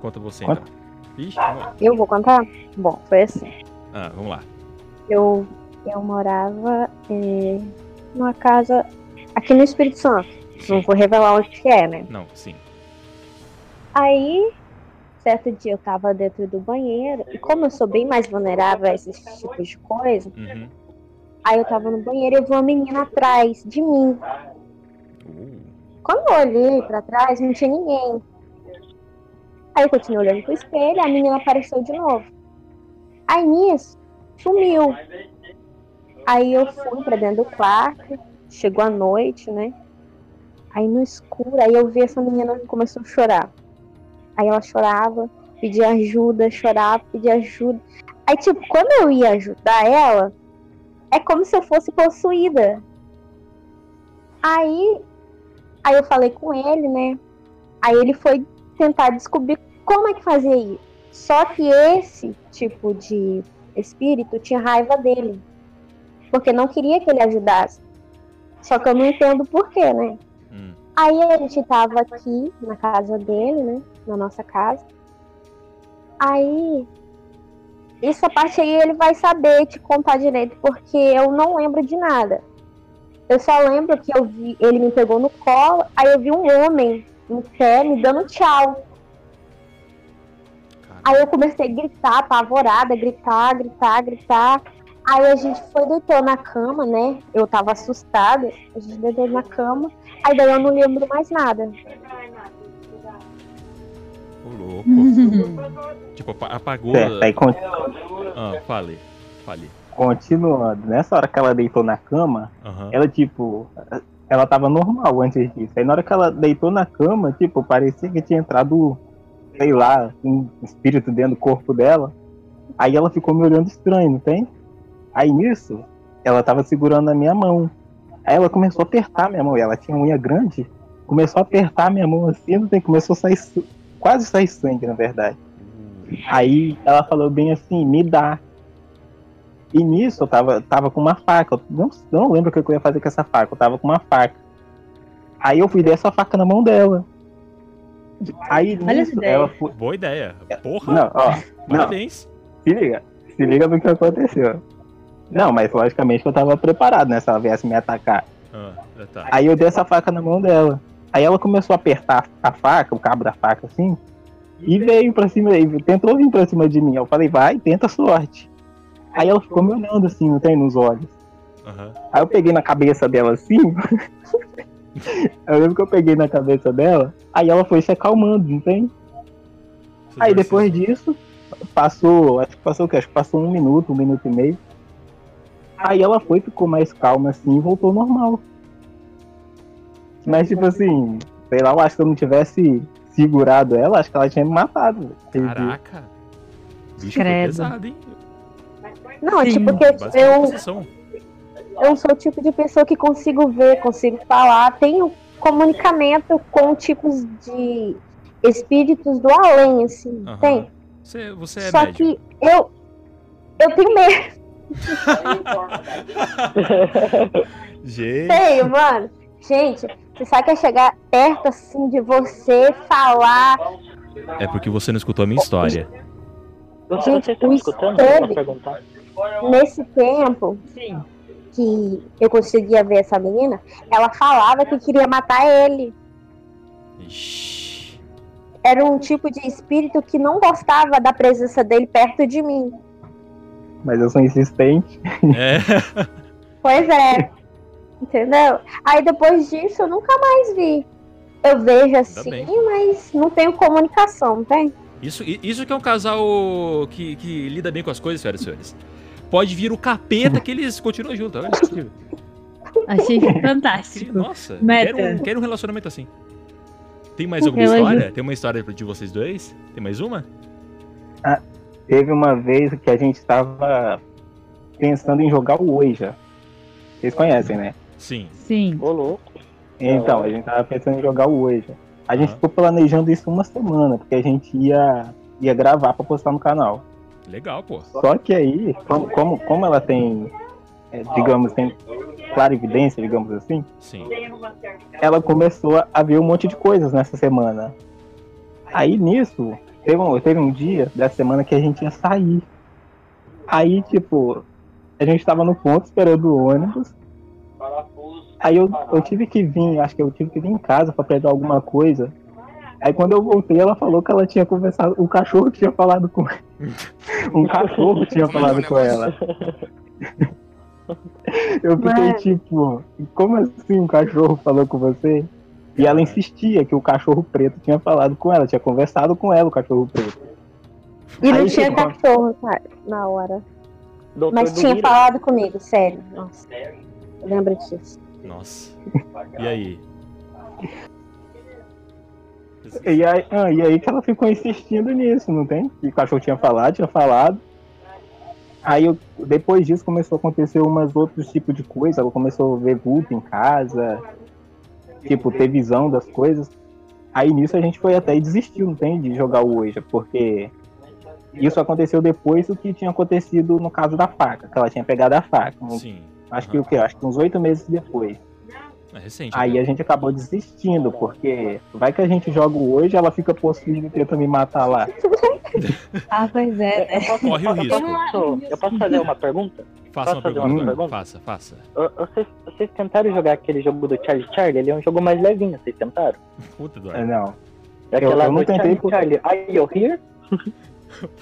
Speaker 1: Conta você
Speaker 6: Conta.
Speaker 1: então. Ixi, lá.
Speaker 7: Eu vou contar? Bom, foi assim.
Speaker 1: Ah, vamos lá.
Speaker 7: Eu, eu morava eh, numa casa aqui no Espírito Santo. Não vou revelar onde que é, né?
Speaker 1: Não, sim.
Speaker 7: Aí, certo dia eu tava dentro do banheiro, e como eu sou bem mais vulnerável a esses tipos de coisa,
Speaker 1: Uhum.
Speaker 7: aí eu tava no banheiro e eu vi uma menina atrás de mim.
Speaker 1: Uh,
Speaker 7: Quando eu olhei pra trás, não tinha ninguém. Aí eu continuei olhando pro espelho, a menina apareceu de novo. Aí nisso, sumiu. Aí eu fui pra dentro do quarto, chegou a noite, né? Aí no escuro, aí eu vi essa menina que começou a chorar. Aí ela chorava, pedia ajuda, chorava, pedia ajuda. Aí, tipo, quando eu ia ajudar ela, é como se eu fosse possuída. Aí Aí eu falei com ele, né? Aí ele foi tentar descobrir como é que fazia isso. Só que esse tipo de espírito tinha raiva dele. Porque não queria que ele ajudasse. Só que eu não entendo por quê, né?
Speaker 1: hum.
Speaker 7: Aí a gente tava aqui na casa dele, né? Na nossa casa. Aí. Essa parte aí ele vai saber te contar direito, porque eu não lembro de nada. Eu só lembro que eu vi, ele me pegou no colo, aí eu vi um homem em pé me dando tchau. Aí eu comecei a gritar, apavorada, gritar, gritar, gritar. Aí a gente foi deitou na cama, né? Eu tava assustada. A gente deitou na cama. Aí daí eu não lembro mais nada.
Speaker 1: Ô, louco. tipo, apa- apagou.
Speaker 6: Certo, aí con-
Speaker 1: Ah, fale. Fale.
Speaker 6: continuando. Nessa hora que ela deitou na cama,
Speaker 1: Aham.
Speaker 6: ela, tipo, ela tava normal antes disso. Aí na hora que ela deitou na cama, tipo, parecia que tinha entrado, sei lá, um espírito dentro do corpo dela. Aí ela ficou me olhando estranho, não tem? Aí nisso, ela tava segurando a minha mão. Aí ela começou a apertar minha mão, e ela tinha unha grande, começou a apertar minha mão assim, não tem? Começou a sair, quase sair sangue, na verdade. Aí ela falou bem assim, me dá. E nisso eu tava, tava com uma faca. Eu não, não lembro o que eu ia fazer com essa faca. Eu tava com uma faca. Aí eu fui dar essa faca na mão dela. Aí nisso
Speaker 3: ideia.
Speaker 6: ela foi.
Speaker 1: Boa ideia. Porra,
Speaker 6: Não, ó. Não,
Speaker 1: parabéns.
Speaker 6: se liga. Se liga no que aconteceu. Não, mas logicamente que eu tava preparado, né? Se ela viesse me atacar.
Speaker 1: Ah, tá.
Speaker 6: Aí eu dei essa faca na mão dela. Aí ela começou a apertar a faca, o cabo da faca assim, e veio pra cima, tentou vir pra cima de mim. Eu falei, vai, tenta a sorte. Aí ela ficou me olhando assim, não tem nos olhos.
Speaker 1: Aham.
Speaker 6: Aí eu peguei na cabeça dela assim. eu lembro que eu peguei na cabeça dela, aí ela foi se acalmando, não tem?
Speaker 1: Você
Speaker 6: Aí depois disso, passou, acho que passou o quê? Acho que passou um minuto, um minuto e meio. Aí ela foi, ficou mais calma assim e voltou ao normal. Mas tipo assim, sei lá, eu acho que eu não tivesse segurado ela, acho que ela tinha me matado.
Speaker 1: Caraca. Bicho
Speaker 3: Credo.
Speaker 1: pesado, hein?
Speaker 7: Não, é tipo que eu, eu sou o tipo de pessoa que consigo ver, consigo falar, tenho comunicamento com tipos de espíritos do além, assim,
Speaker 1: Aham.
Speaker 7: tem.
Speaker 1: Você, você é
Speaker 7: Só
Speaker 1: médium.
Speaker 7: que eu, eu tenho medo,
Speaker 1: Gente.
Speaker 7: tenho, mano. Gente, você sabe que é chegar perto assim de você, falar.
Speaker 1: É porque você não escutou a minha história.
Speaker 2: Você,
Speaker 7: Gente,
Speaker 2: vocês estão
Speaker 7: o
Speaker 2: escutando?
Speaker 7: Nesse tempo
Speaker 3: Sim.
Speaker 7: que eu conseguia ver essa menina, ela falava que queria matar ele.
Speaker 1: Ixi.
Speaker 7: Era um tipo de espírito que não gostava da presença dele perto de mim.
Speaker 6: Mas eu sou insistente.
Speaker 1: É.
Speaker 7: Pois é. Entendeu? Aí depois disso eu nunca mais vi. Eu vejo assim, mas não tenho comunicação, não tem?
Speaker 1: Isso, isso que é um casal que, que lida bem com as coisas, senhoras e senhores. Pode vir o capeta que eles continuam juntos. Olha.
Speaker 3: Achei
Speaker 1: Que-
Speaker 3: fantástico.
Speaker 1: Nossa,
Speaker 3: Meta.
Speaker 1: quero um, quero um relacionamento assim. Tem mais alguma
Speaker 3: Eu
Speaker 1: história? Tem uma história de vocês dois? Tem mais uma?
Speaker 6: Teve uma vez que a gente estava pensando em jogar o Ouija. Vocês conhecem, né?
Speaker 1: Sim.
Speaker 3: Sim.
Speaker 2: Ô, louco.
Speaker 6: Então, a gente tava pensando em jogar o Ouija. A gente
Speaker 1: Aham.
Speaker 6: ficou planejando isso uma semana, porque a gente ia, ia gravar pra postar no canal.
Speaker 1: Legal, pô.
Speaker 6: Só que aí, como, como, como ela tem, é, digamos, tem clara evidência, digamos assim,
Speaker 1: Sim.
Speaker 6: ela começou a ver um monte de coisas nessa semana. Aí nisso, teve um, teve um dia dessa semana que a gente ia sair. Aí, tipo, a gente tava no ponto esperando o ônibus. Aí eu, eu tive que vir, acho que eu tive que vir em casa pra pegar alguma coisa. Aí quando eu voltei, ela falou que ela tinha conversado, o cachorro tinha falado com Um cachorro tinha falado com ela. Eu fiquei tipo, como assim um cachorro falou com você? E ela insistia que o cachorro preto tinha falado com ela, tinha conversado com ela, o cachorro preto.
Speaker 7: E não tinha
Speaker 6: chegou-
Speaker 7: cachorro, cara, na hora.
Speaker 2: Doutor
Speaker 7: Mas tinha
Speaker 2: Lira.
Speaker 7: falado comigo, sério. Nossa. Eu lembro disso.
Speaker 1: Nossa. E aí?
Speaker 6: E aí, ah, e aí que ela ficou insistindo nisso, não tem? Que o cachorro tinha falado, tinha falado. Aí eu- depois disso começou a acontecer umas outros tipos de coisa. Ela começou a ver vulto em casa, tipo, ter visão das coisas. Aí nisso a gente foi até e desistiu, não tem? De jogar o Ouija, porque isso aconteceu depois do que tinha acontecido no caso da faca, que ela tinha pegado a faca.
Speaker 1: Sim.
Speaker 6: Acho que o quê? Acho que uns oito meses depois.
Speaker 1: É recente.
Speaker 6: Aí a gente acabou desistindo, porque vai que a gente joga hoje, ela fica possuída e tenta me matar lá.
Speaker 3: Ah, pois é, né?
Speaker 2: Eu posso,
Speaker 1: Corre o
Speaker 2: eu
Speaker 1: risco.
Speaker 2: posso- eu posso fazer uma pergunta?
Speaker 1: Faça uma pergunta.
Speaker 6: uma
Speaker 2: pergunta?
Speaker 1: Faça, faça.
Speaker 2: Vocês, vocês tentaram jogar aquele jogo do Charlie Charlie? Ele é um jogo mais levinho, vocês tentaram?
Speaker 1: Puta,
Speaker 6: É,
Speaker 1: Eduardo.
Speaker 6: Não,
Speaker 2: É aquela
Speaker 6: eu não tentei
Speaker 2: Charlie
Speaker 6: por-
Speaker 2: Charlie. Are you here?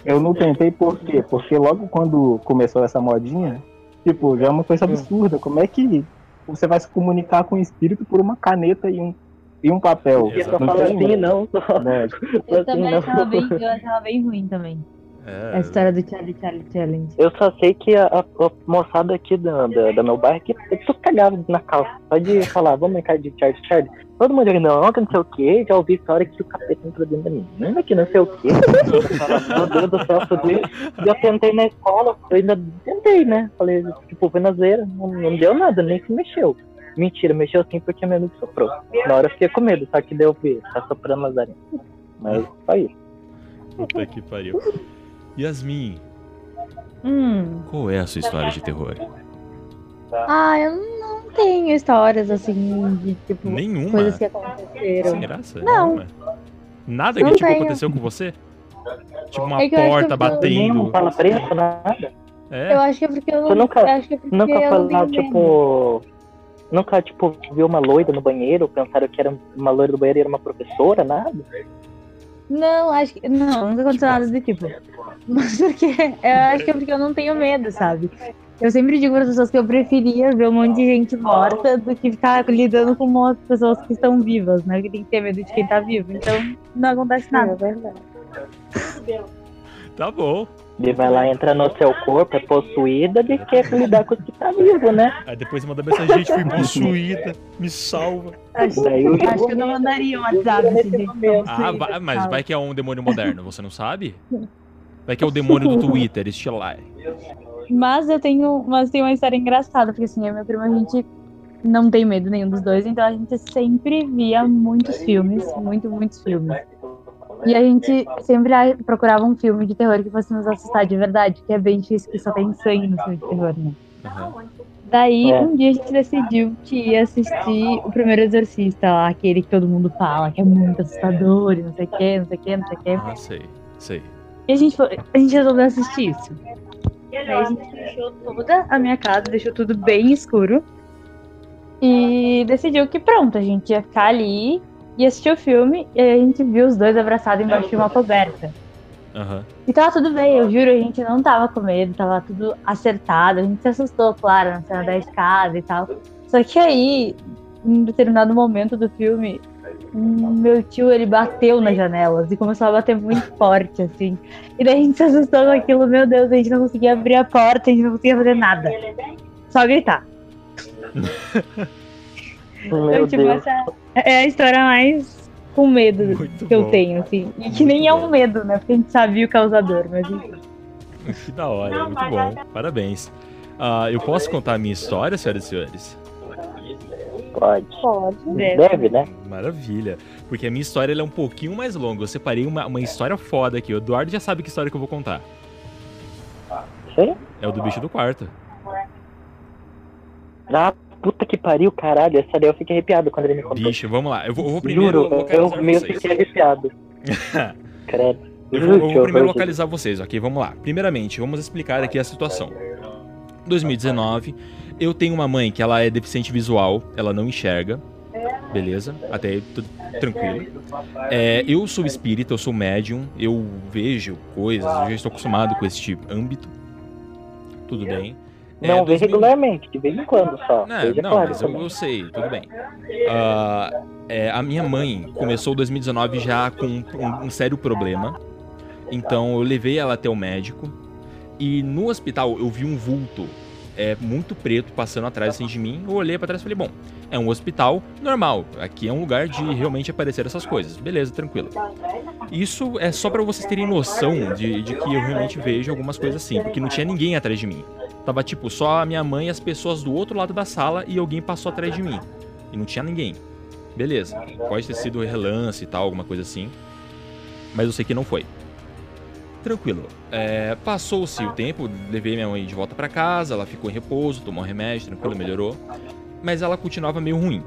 Speaker 6: eu não tentei por quê? Porque logo quando começou essa modinha, tipo, já é uma coisa absurda. Como é que você vai se comunicar com o espírito por uma caneta e um, e um papel?
Speaker 2: E só
Speaker 6: Não
Speaker 2: fala
Speaker 6: tem,
Speaker 2: assim, não. Só,
Speaker 6: né?
Speaker 3: Eu
Speaker 2: assim,
Speaker 3: também
Speaker 2: não.
Speaker 3: achava bem, eu achava bem ruim também.
Speaker 1: É,
Speaker 3: A história do Charlie Charlie Challenge.
Speaker 2: Eu só sei que a, a- a moçada aqui da, da, da meu bairro que eu tô cagado na calça. Só de falar, vamos brincar de Charlie Charlie. Todo mundo diz, não, que não sei o que, já ouvi história que o capeta entrou dentro da menina, que não sei o que. Meu Deus do céu, fudeu. E eu tentei na escola, eu ainda tentei, né? Falei, tipo, foi na zoeira, não, não deu nada, nem se mexeu. Mentira, mexeu sim porque meu amigo soprou. Na hora eu fiquei com medo, só que deu ver, tá soprando Lazarinho. Mas só isso.
Speaker 1: Puta que pariu. Yasmin,
Speaker 3: Hum.
Speaker 1: Qual é a sua história de terror?
Speaker 3: Ah, eu não tenho histórias assim de tipo
Speaker 1: Nenhuma.
Speaker 3: coisas que aconteceram.
Speaker 1: Sem graça?
Speaker 3: Não.
Speaker 1: Nenhuma. Nada que
Speaker 3: Não
Speaker 1: tipo
Speaker 3: tenho.
Speaker 1: aconteceu com você? Tipo uma
Speaker 3: É que eu que
Speaker 1: porta
Speaker 3: eu
Speaker 1: batendo.
Speaker 2: não fala preto, nada.
Speaker 1: É.
Speaker 3: Eu acho que é porque eu não.
Speaker 2: nunca-
Speaker 3: eu acho que é porque
Speaker 2: Nunca
Speaker 3: eu não
Speaker 2: falar,
Speaker 3: medo.
Speaker 2: tipo. Nunca, tipo, viu uma loira no banheiro, pensaram que era uma loira do banheiro e era uma professora, nada?
Speaker 3: Não, acho que. Não, nunca aconteceu nada do tipo. Mas porque. Eu acho que é porque eu não tenho medo, sabe? Eu sempre digo para as pessoas que eu preferia ver um monte de gente morta do que ficar lidando com outras pessoas que estão vivas, né? Que tem que ter medo de quem tá vivo. Então não acontece
Speaker 7: É
Speaker 3: nada.
Speaker 7: verdade.
Speaker 1: Tá bom.
Speaker 2: Ele vai lá, entra no seu corpo, é possuída, e quer lidar com os que tá vivo, né?
Speaker 1: Aí depois manda mensagem, gente, fui possuída, me salva.
Speaker 3: Acho, acho que eu não mandaria um WhatsApp desse jeito.
Speaker 1: Ah, vai- mas vai que é um demônio moderno, você não sabe? Vai que é o demônio do Twitter, estilo lá.
Speaker 3: Mas eu tenho, mas tem uma história engraçada, porque assim, eu e minha prima, a gente não tem medo nenhum dos dois, então a gente sempre via muitos filmes, muito, muitos filmes. E a gente sempre procurava um filme de terror que fosse nos assustar de verdade, que é bem difícil, que só tem sangue no filme de terror, né?
Speaker 1: Aham.
Speaker 3: Daí,
Speaker 2: É.
Speaker 3: um dia a gente decidiu que ia assistir o primeiro Exorcista lá, aquele que todo mundo fala, que é muito assustador, e não sei o que, não sei o que, não sei o que.
Speaker 1: Ah, sei, sei.
Speaker 3: E a gente, foi, a gente resolveu assistir isso. Aí a gente fechou toda a minha casa, deixou tudo bem escuro. E decidiu que pronto, a gente ia ficar ali e assistir o filme. E aí a gente viu os dois abraçados embaixo de uma coberta.
Speaker 1: Aham.
Speaker 3: E tava tudo bem, eu juro, a gente não tava com medo, tava tudo acertado. A gente se assustou, claro, na cena da escada e tal. Só que aí, em determinado momento do filme, meu tio ele bateu nas janelas e começou a bater muito forte, assim. E daí a gente se assustou com aquilo, meu Deus, a gente não conseguia abrir a porta, a gente não conseguia fazer nada. Só gritar.
Speaker 2: Meu
Speaker 3: então, tipo,
Speaker 2: Deus.
Speaker 3: essa é a história mais com medo
Speaker 1: Muito
Speaker 3: que eu
Speaker 1: bom.
Speaker 3: tenho, assim. E que nem é um medo, né? Porque a gente sabia o causador, mas enfim.
Speaker 1: Que da hora, muito bom. Parabéns. Ah, eu posso contar a minha história, senhoras e senhores?
Speaker 2: Pode.
Speaker 7: Pode.
Speaker 2: Deve, né?
Speaker 1: Maravilha. Porque a minha história ela é um pouquinho mais longa. Eu separei uma, uma história foda aqui. O Eduardo já sabe que história que eu vou contar.
Speaker 2: Sei.
Speaker 1: É o do bicho do quarto.
Speaker 2: Ah, puta que pariu, caralho. Essa daí eu fiquei arrepiado quando ele me contou.
Speaker 1: Bicho, vamos lá. Eu vou, eu vou primeiro
Speaker 2: Juro, eu meio
Speaker 1: vocês.
Speaker 2: fiquei arrepiado. Credo.
Speaker 1: Eu vou, eu vou primeiro localizar vocês, ok? Vamos lá. Primeiramente, vamos explicar aqui a situação. 2019, eu tenho uma mãe que ela é deficiente visual, ela não enxerga. Beleza, até aí tudo tranquilo. É, eu sou espírita, eu sou médium, eu vejo coisas, eu já estou acostumado com esse âmbito. Tudo bem. É,
Speaker 2: Não
Speaker 1: 2000
Speaker 2: regularmente, de vez em quando só.
Speaker 1: Não, não
Speaker 2: claro
Speaker 1: mas eu, eu sei, tudo bem. Ah, é, a minha mãe começou 2019 já com um, um sério problema. Então eu levei ela até o médico. E no hospital eu vi um vulto é, muito preto passando atrás assim, de mim. Eu olhei pra trás e falei: bom, é um hospital normal. Aqui é um lugar de realmente aparecer essas coisas. Beleza, tranquilo. Isso é só pra vocês terem noção de, de que eu realmente vejo algumas coisas assim. Porque não tinha ninguém atrás de mim. Tava tipo só a minha mãe e as pessoas do outro lado da sala e alguém passou atrás de mim. E não tinha ninguém. Beleza. Pode ter sido relance e tal, alguma coisa assim. Mas eu sei que não foi. Tranquilo. É, Passou-se o tempo, levei minha mãe de volta pra casa, ela ficou em repouso, tomou um remédio, tranquilo, melhorou. Mas ela continuava meio ruim.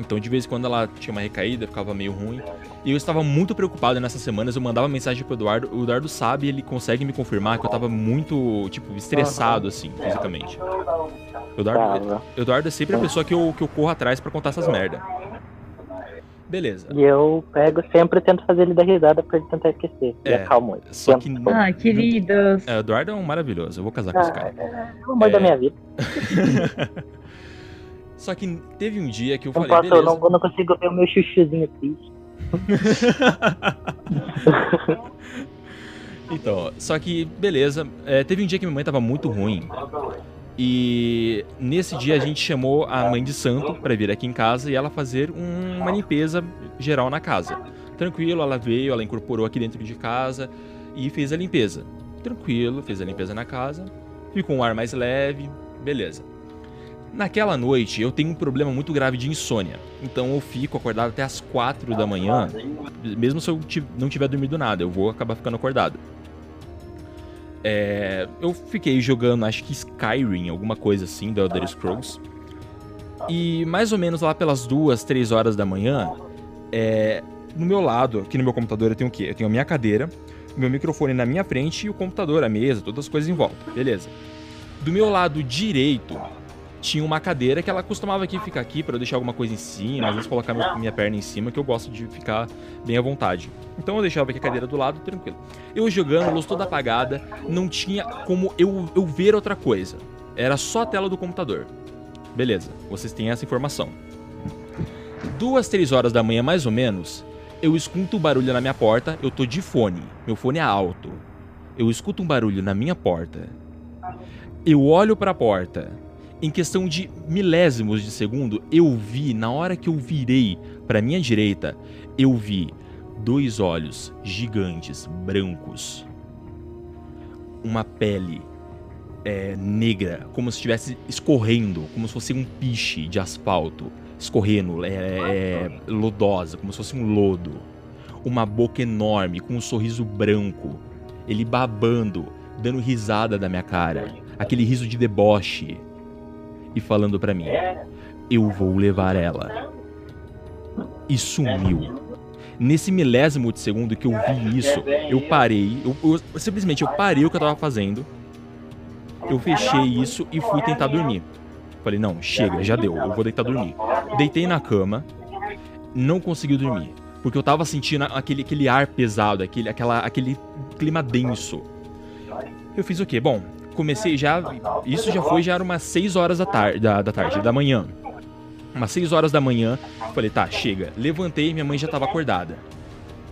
Speaker 1: Então de vez em quando ela tinha uma recaída, ficava meio ruim. E eu estava muito preocupado nessas semanas, eu mandava mensagem pro Eduardo, o Eduardo sabe, ele consegue me confirmar que eu tava muito, tipo, estressado, assim, fisicamente. Eduardo,
Speaker 2: Tava.
Speaker 1: o Eduardo é sempre a pessoa que eu, que eu corro atrás pra contar essas merda. Beleza.
Speaker 2: E eu pego sempre e tento fazer ele dar risada pra ele tentar esquecer. E
Speaker 1: É,
Speaker 2: acalmo ele.
Speaker 1: Só que.
Speaker 2: Todo.
Speaker 3: Ah, queridos.
Speaker 1: É, o Eduardo é um maravilhoso, eu vou casar com esse cara.
Speaker 2: É o amor
Speaker 1: É.
Speaker 2: da minha vida.
Speaker 1: Só que teve um dia que eu
Speaker 2: Não
Speaker 1: falei,
Speaker 2: posso, eu
Speaker 1: beleza.
Speaker 2: não, eu não consigo ver o meu chuchuzinho triste.
Speaker 1: então, só que, beleza. é, teve um dia que minha mãe tava muito ruim. E nesse dia a gente chamou a mãe de santo pra vir aqui em casa e ela fazer um- uma limpeza geral na casa. Tranquilo, ela veio, ela incorporou aqui dentro de casa e fez a limpeza. Tranquilo, fez a limpeza na casa. Ficou um ar mais leve, beleza. Naquela noite eu tenho um problema muito grave de insônia. Então eu fico acordado até as 4 da manhã, mesmo se eu não tiver dormido nada, eu vou acabar ficando acordado. É, eu fiquei jogando, acho que Skyrim, alguma coisa assim, da Elder Scrolls. E mais ou menos lá pelas duas, três horas da manhã, é, no meu lado, aqui no meu computador, eu tenho o quê? Eu tenho a minha cadeira, meu microfone na minha frente e o computador, a mesa, todas as coisas em volta. Beleza. Do meu lado direito, tinha uma cadeira que ela costumava aqui ficar aqui para eu deixar alguma coisa em cima, às vezes colocar meu, minha perna em cima, que eu gosto de ficar bem à vontade. Então eu deixava aqui a cadeira do lado, tranquilo. Eu jogando, luz toda apagada, não tinha como eu, eu ver outra coisa. Era só a tela do computador. Beleza, vocês têm essa informação. Duas, três horas da manhã, mais ou menos, eu escuto um barulho na minha porta, eu tô de fone, meu fone é alto. Eu escuto um barulho na minha porta. Eu olho para a porta em questão de milésimos de segundo, eu vi, na hora que eu virei para minha direita, eu vi dois olhos gigantes, brancos, uma pele é, negra, como se estivesse escorrendo, como se fosse um piche de asfalto, escorrendo, é, é, lodosa, como se fosse um lodo. Uma boca enorme, com um sorriso branco, ele babando, dando risada da minha cara, aquele riso de deboche e falando para mim: Eu vou levar ela. E sumiu. Nesse milésimo de segundo que eu vi isso, eu parei, eu, eu, simplesmente eu parei o que eu tava fazendo, eu fechei isso e fui tentar dormir. Falei, não, chega, já deu, eu vou deitar dormir. Deitei na cama, não consegui dormir. Porque eu tava sentindo aquele, aquele ar pesado, aquele, aquela, aquele clima denso. Eu fiz o quê? Bom, comecei já. Isso já foi, já era umas 6 horas da tarde, da, da tarde, da manhã. Umas 6 horas da manhã. Falei, tá, chega. Levantei minha mãe já tava acordada.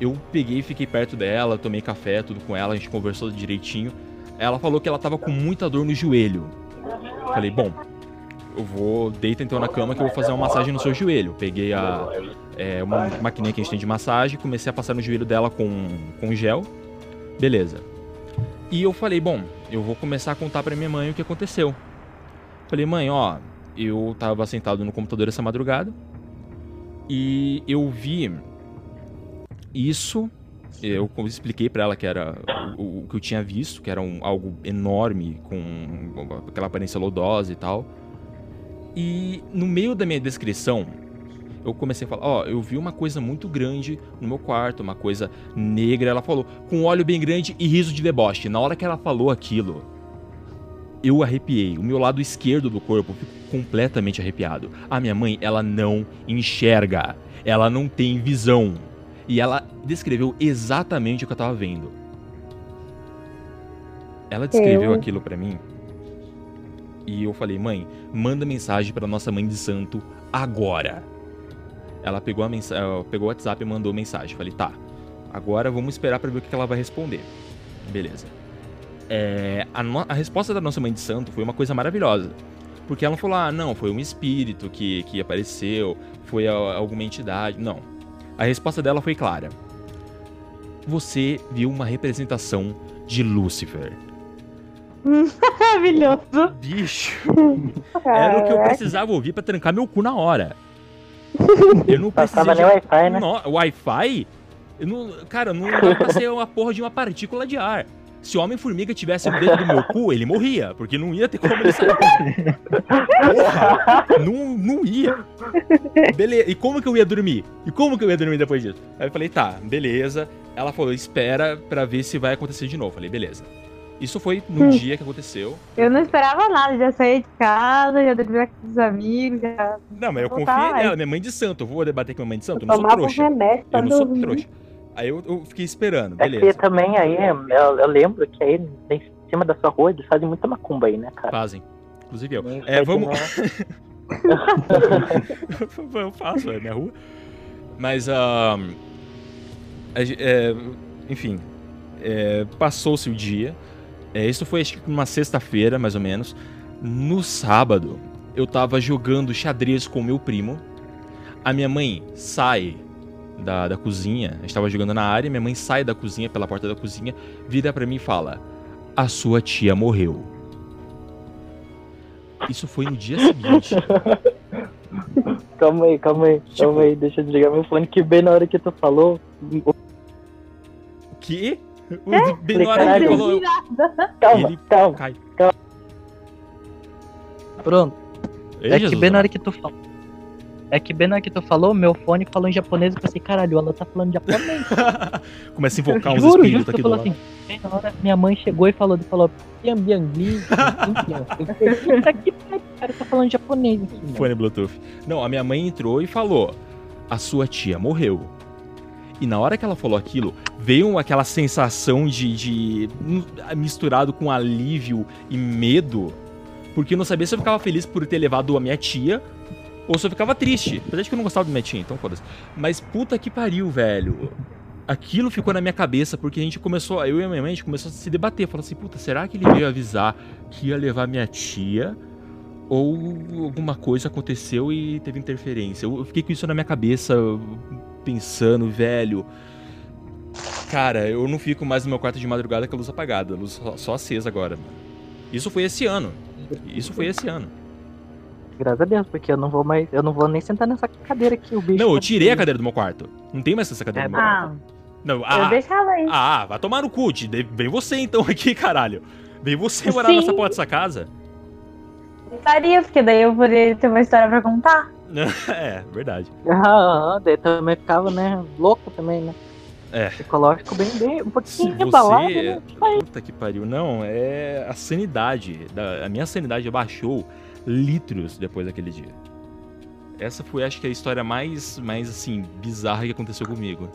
Speaker 1: Eu peguei, fiquei perto dela, tomei café, tudo com ela, a gente conversou direitinho. Ela falou que ela tava com muita dor no joelho. Falei, bom, eu vou. Deita então na cama que eu vou fazer uma massagem no seu joelho. Peguei a. É, uma maquininha que a gente tem de massagem, comecei a passar no joelho dela com, com gel. Beleza. E eu falei, bom, eu vou começar a contar para minha mãe o que aconteceu. Falei, mãe, ó, eu tava sentado no computador essa madrugada e eu vi isso. Eu expliquei para ela que era o, o, que eu tinha visto, que era um, algo enorme, com aquela aparência lodosa e tal. E no meio da minha descrição, eu comecei a falar, ó, oh, eu vi uma coisa muito grande no meu quarto, uma coisa negra. Ela falou, com olho bem grande e riso de deboche. Na hora que ela falou aquilo, eu arrepiei. O meu lado esquerdo do corpo ficou completamente arrepiado. A minha mãe, ela não enxerga. Ela não tem visão. E ela descreveu exatamente o que eu tava vendo. Ela descreveu eu... aquilo para mim. E eu falei, mãe, manda mensagem para nossa mãe de santo agora. Ela pegou, a mens... pegou o WhatsApp e mandou mensagem. Falei, tá, agora vamos esperar para ver o que ela vai responder. Beleza. É, a, no... a, resposta da nossa mãe de santo foi uma coisa maravilhosa. Porque ela não falou, ah, não, foi um espírito que, que apareceu, foi a, alguma entidade. Não. A resposta dela foi clara. Você viu uma representação de Lúcifer.
Speaker 3: Maravilhoso.
Speaker 1: Bicho. Era o que eu precisava ouvir para trancar meu cu na hora. Eu não precisava
Speaker 2: nem Wi-Fi, né?
Speaker 1: Wi-Fi? Eu não... Cara, não dá pra ser uma porra de uma partícula de ar. Se o Homem-Formiga tivesse dentro do meu cu, ele morria, porque não ia ter como ele sair. Porra! Não, não ia. Beleza. E como que eu ia dormir? E como que eu ia dormir depois disso? Aí eu falei, tá, beleza. Ela falou, espera pra ver se vai acontecer de novo. Eu falei, beleza. Isso foi no dia que aconteceu.
Speaker 3: Eu não esperava nada, já saí de casa, já dormi com os amigos, já.
Speaker 1: Não, mas eu confiei nela, minha mãe de santo. Eu vou debater com a mãe de santo? Eu não sou trouxa. Remédio, eu não sou trouxa. Aí eu, eu, fiquei esperando, beleza.
Speaker 2: É que também aí, eu, eu, lembro que aí em cima da sua rua eles fazem muita macumba aí, né, cara?
Speaker 1: Fazem. Inclusive eu. É, vamos. eu faço, é minha rua. Mas, uh, é, enfim, é, passou-se o dia. É, isso foi acho que uma sexta-feira, mais ou menos. No sábado, eu tava jogando xadrez com meu primo. A minha mãe sai da, da cozinha, a gente tava jogando na área, minha mãe sai da cozinha, pela porta da cozinha, vira para mim e fala: A sua tia morreu. Isso foi no dia seguinte.
Speaker 2: calma aí, calma aí, tipo, calma aí, deixa eu desligar meu fone que bem na hora que tu falou.
Speaker 1: Que? O- Bem na hora que ele falou.
Speaker 2: Calma,
Speaker 1: Ele
Speaker 2: calma.
Speaker 1: cai.
Speaker 8: Pronto.
Speaker 1: Ei,
Speaker 8: é que
Speaker 1: Jesus
Speaker 8: bem na hora que tu falou. É que bem na hora que tu falou, meu fone falou em japonês e eu pensei, caralho, ela tá falando japonês.
Speaker 1: Começa a invocar uns
Speaker 8: juro,
Speaker 1: espíritos aqui do lado.
Speaker 8: assim. Bem na hora, minha mãe chegou e falou, falou, "Piam, biang, li, piam, piam." Eu falei, Puta que pariu, o cara tá falando japonês aqui, mano.
Speaker 1: Fone Bluetooth. Não, a minha mãe entrou e falou: A sua tia morreu. E na hora que ela falou aquilo, veio aquela sensação de, de misturado com alívio e medo, porque eu não sabia se eu ficava feliz por ter levado a minha tia ou se eu ficava triste. Apesar de que eu não gostava da minha tia, então foda-se. Mas puta que pariu, velho. Aquilo ficou na minha cabeça porque a gente começou, eu e a minha mãe, a gente começou a se debater. Falou assim, puta, será que ele veio avisar que ia levar minha tia? Ou alguma coisa aconteceu e teve interferência? Eu fiquei com isso na minha cabeça, pensando, velho. Cara, eu não fico mais no meu quarto de madrugada com a luz apagada, a luz só, só acesa agora. mano. Isso foi esse ano. Isso foi esse ano.
Speaker 2: Graças a Deus, porque eu não vou mais. Eu não vou nem sentar nessa cadeira aqui, o bicho.
Speaker 1: Não, eu
Speaker 2: tá-
Speaker 1: tirei a cadeira do meu quarto. Não tem mais essa cadeira
Speaker 2: É,
Speaker 1: do meu quarto.
Speaker 3: Ah,
Speaker 1: Não,
Speaker 3: eu
Speaker 1: ah,
Speaker 3: deixava aí.
Speaker 1: ah, vai tomar no cu. Vem você então aqui, caralho. Vem você morar
Speaker 3: Sim.
Speaker 1: nessa porta dessa casa.
Speaker 3: Faria, porque daí eu poderia ter uma história pra contar.
Speaker 1: é, verdade.
Speaker 2: Ah, daí também ficava, né? Louco também, né?
Speaker 1: É.
Speaker 2: Psicológico bem, bem um
Speaker 1: Se
Speaker 2: pouquinho abalado,
Speaker 1: você.
Speaker 2: né?
Speaker 1: Puta que pariu. Não, é a sanidade. da- A minha sanidade abaixou litros depois daquele dia. Essa foi, acho que, a história mais, mais assim, bizarra que aconteceu comigo.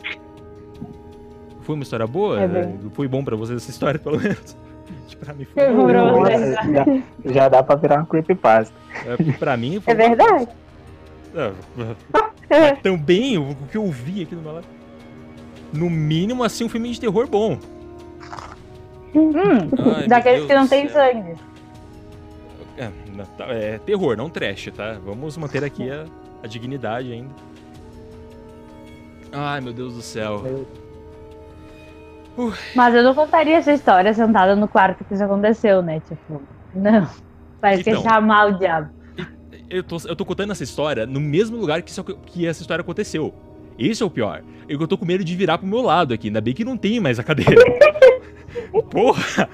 Speaker 1: Foi uma história boa?
Speaker 3: É.
Speaker 1: Foi bom pra vocês essa história, pelo menos? Pra mim foi
Speaker 3: vocês.
Speaker 6: já, já dá pra virar uma creepypasta.
Speaker 1: É, pra mim foi
Speaker 7: É verdade?
Speaker 1: É, também o que eu vi aqui no meu lado. No mínimo, assim, um filme de terror bom.
Speaker 3: Hum,
Speaker 1: Ai, meu
Speaker 3: daqueles que não tem
Speaker 1: céu.
Speaker 3: sangue.
Speaker 1: É, tá- é terror, não trash, tá? Vamos manter aqui a, a dignidade ainda. Ai, meu Deus do céu.
Speaker 3: Mas eu não contaria essa história sentada no quarto que isso aconteceu, né? Tipo, não. Parece que
Speaker 1: Então.
Speaker 3: é chamar o diabo.
Speaker 1: Eu tô, eu tô contando essa história no mesmo lugar que, isso, que essa história aconteceu. Esse é o pior. Eu eu tô com medo de virar pro meu lado aqui. Ainda bem que não tem mais a cadeira. Porra!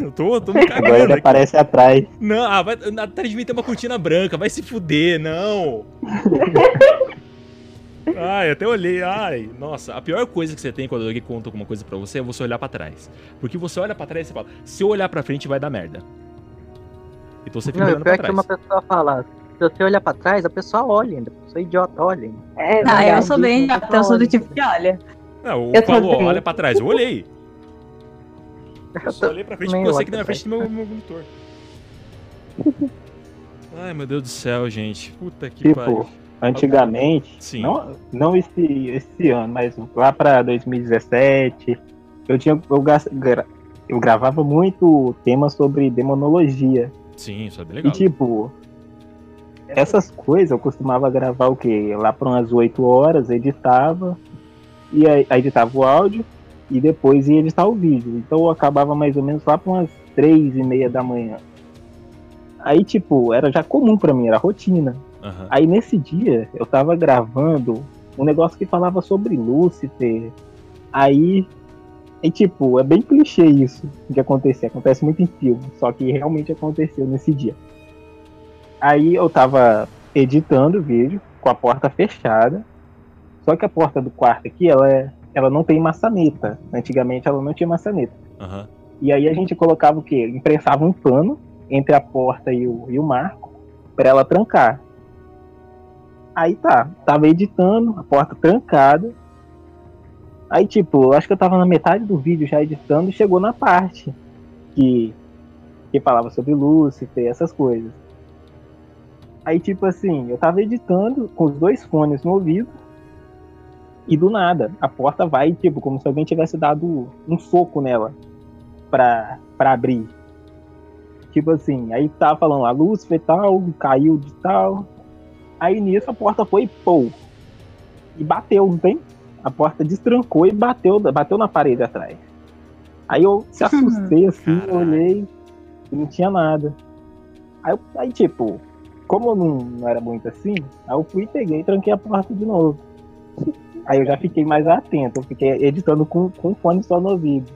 Speaker 1: Eu tô, tô me
Speaker 6: Agora
Speaker 1: cagando
Speaker 6: ele
Speaker 1: aqui.
Speaker 6: aparece atrás.
Speaker 1: Não, ah, vai, atrás de mim tem uma cortina branca, vai se fuder, não. Ai, até olhei, ai, nossa, a pior coisa que você tem quando alguém conta alguma coisa pra você é você olhar pra trás. Porque você olha pra trás e você fala, se eu olhar pra frente vai dar merda. Então você fica
Speaker 2: Não,
Speaker 1: olhando pra
Speaker 2: é que
Speaker 1: trás.
Speaker 2: uma pessoa fala, se você olhar pra trás, a pessoa olha ainda. A pessoa idiota olha ainda.
Speaker 7: É
Speaker 3: Ah, eu
Speaker 7: verdade.
Speaker 3: sou bem idiota, eu sou do tipo que olha.
Speaker 1: Não, o
Speaker 7: Eu
Speaker 1: falou,
Speaker 7: também.
Speaker 1: olha pra trás, eu olhei. Eu só
Speaker 2: tô-
Speaker 1: olhei pra frente porque eu sei que na minha
Speaker 2: pra
Speaker 1: frente tem meu, meu monitor. Ai, meu Deus do céu, gente. Puta que
Speaker 6: Tipo,
Speaker 1: pariu.
Speaker 6: Antigamente,
Speaker 1: Sim.
Speaker 6: não, não esse, esse ano, mas lá pra 2017, eu tinha eu, gra- eu gravava muito tema sobre demonologia.
Speaker 1: Sim, isso é bem
Speaker 6: E
Speaker 1: legal.
Speaker 6: tipo, essas coisas eu costumava gravar o quê? Lá para umas 8 horas, editava, e aí editava o áudio e depois ia editar o vídeo. Então eu acabava mais ou menos lá para umas 3 e meia da manhã. Aí, tipo, era já comum pra mim, era rotina.
Speaker 1: Aham.
Speaker 6: Aí nesse dia eu tava gravando um negócio que falava sobre Lúcifer. Aí, e tipo, é bem clichê isso de acontecer. Acontece muito em filme, só que realmente aconteceu nesse dia. Aí eu tava editando o vídeo com a porta fechada. Só que a porta do quarto aqui, ela, é, ela não tem maçaneta. Antigamente ela não tinha maçaneta.
Speaker 1: Aham.
Speaker 6: E aí a gente colocava o quê? Imprensava um pano entre a porta e o, e o marco para ela trancar. Aí tá, tava editando, a porta trancada. Aí, tipo, acho que eu tava na metade do vídeo já editando e chegou na parte que, que falava sobre Lúcifer, essas coisas. Aí, tipo assim, eu tava editando com os dois fones no ouvido e do nada, a porta vai, tipo, como se alguém tivesse dado um soco nela pra, pra abrir. Tipo assim, aí tava falando, a Lúcifer e tal, caiu de tal. Aí nisso a porta foi pô. E bateu, não tem? A porta destrancou e bateu, bateu na parede atrás. Aí eu se assustei assim,
Speaker 1: Caralho.
Speaker 6: olhei e não tinha nada. Aí, aí tipo, como eu não, não era muito assim, aí eu fui e peguei e tranquei a porta de novo. Aí eu já fiquei mais atento, eu fiquei editando com, com fone só no ouvido.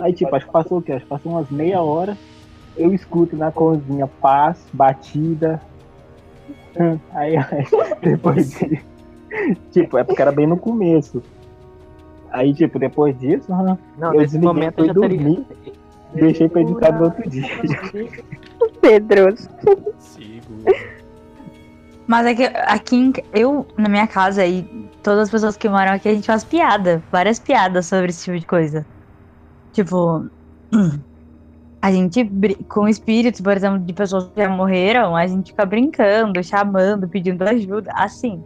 Speaker 6: Aí, tipo, acho que passou o quê? Acho que passou umas meia hora. Eu escuto na cozinha paz, batida. Aí, aí depois de. Tipo, é porque era bem no começo. Aí, tipo, depois disso, hum,
Speaker 2: Não,
Speaker 6: Eu desliguei,
Speaker 2: momento
Speaker 6: fui
Speaker 2: eu já teria.
Speaker 6: dormir. deixei pra editar no outro dia.
Speaker 7: Pedroso.
Speaker 1: Sigo.
Speaker 3: Mas é que aqui, em- eu, na minha casa e todas as pessoas que moram aqui, a gente faz piada. Várias piadas sobre esse tipo de coisa. Tipo, a gente, com espíritos, por exemplo, de pessoas que já morreram, a gente fica brincando, chamando, pedindo ajuda, assim.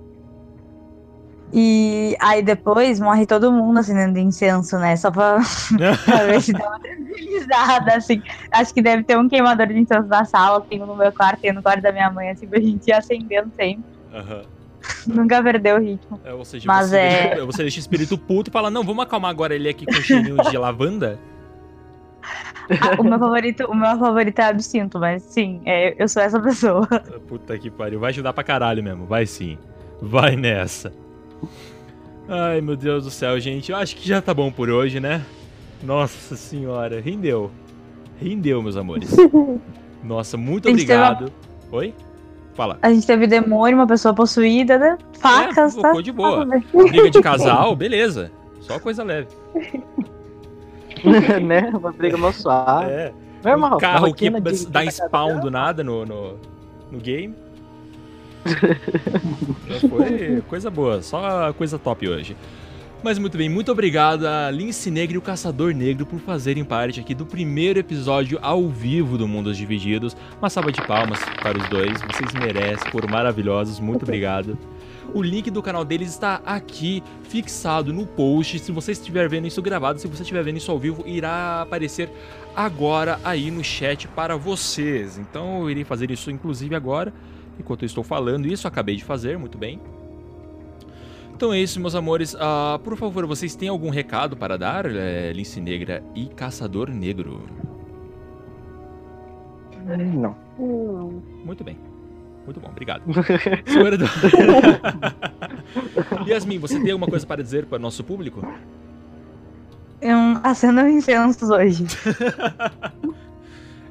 Speaker 3: E aí depois morre todo mundo acendendo incenso, né? Só pra, pra ver se dá uma tranquilizada, assim. Acho que deve ter um queimador de incenso na sala, tem um no meu quarto, tem no quarto da minha mãe, assim, pra gente ir acendendo sempre.
Speaker 1: Aham.
Speaker 3: Nunca perdeu o ritmo.
Speaker 1: É, ou seja,
Speaker 3: Mas
Speaker 1: você,
Speaker 3: é-
Speaker 1: deixa, você deixa o espírito puto e fala, não, vamos acalmar agora ele aqui com cheirinho de lavanda?
Speaker 3: Ah, o meu favorito, o meu favorito é absinto, mas sim, é, eu sou essa pessoa.
Speaker 1: Puta que pariu, vai ajudar pra caralho mesmo, vai sim. Vai nessa. Ai, meu Deus do céu, gente. Eu acho que já tá bom por hoje, né? Nossa senhora, rendeu. Rendeu, meus amores. Nossa, muito obrigado. Oi? Fala.
Speaker 3: A gente teve demônio, uma pessoa possuída, né? Facas,
Speaker 1: É,
Speaker 3: tá?
Speaker 1: ficou de boa.
Speaker 3: Tá bem.
Speaker 1: Briga de casal, beleza. Só coisa leve.
Speaker 2: né? Uma briga mal suave.
Speaker 1: É.
Speaker 2: Normal.
Speaker 1: um carro que dá spawn do nada no, no, no game. Foi coisa boa, só coisa top hoje. Mas muito bem, muito obrigado a Lince Negro e o Caçador Negro por fazerem parte aqui do primeiro episódio ao vivo do Mundos Divididos. Uma salva de palmas para os dois, vocês merecem, foram maravilhosos, muito obrigado. O link do canal deles está aqui fixado no post. Se você estiver vendo isso gravado, se você estiver vendo isso ao vivo, irá aparecer agora aí no chat para vocês. Então eu irei fazer isso inclusive agora, enquanto eu estou falando isso, acabei de fazer, muito bem. Então é isso, meus amores. Ah, por favor, vocês têm algum recado para dar, é, Lince Negra e Caçador Negro?
Speaker 6: Não.
Speaker 7: Não.
Speaker 1: Muito bem. Muito bom, obrigado. Senhor Eduardo. Yasmin, você tem alguma coisa para dizer para o nosso público?
Speaker 3: Eu acendo incensos hoje.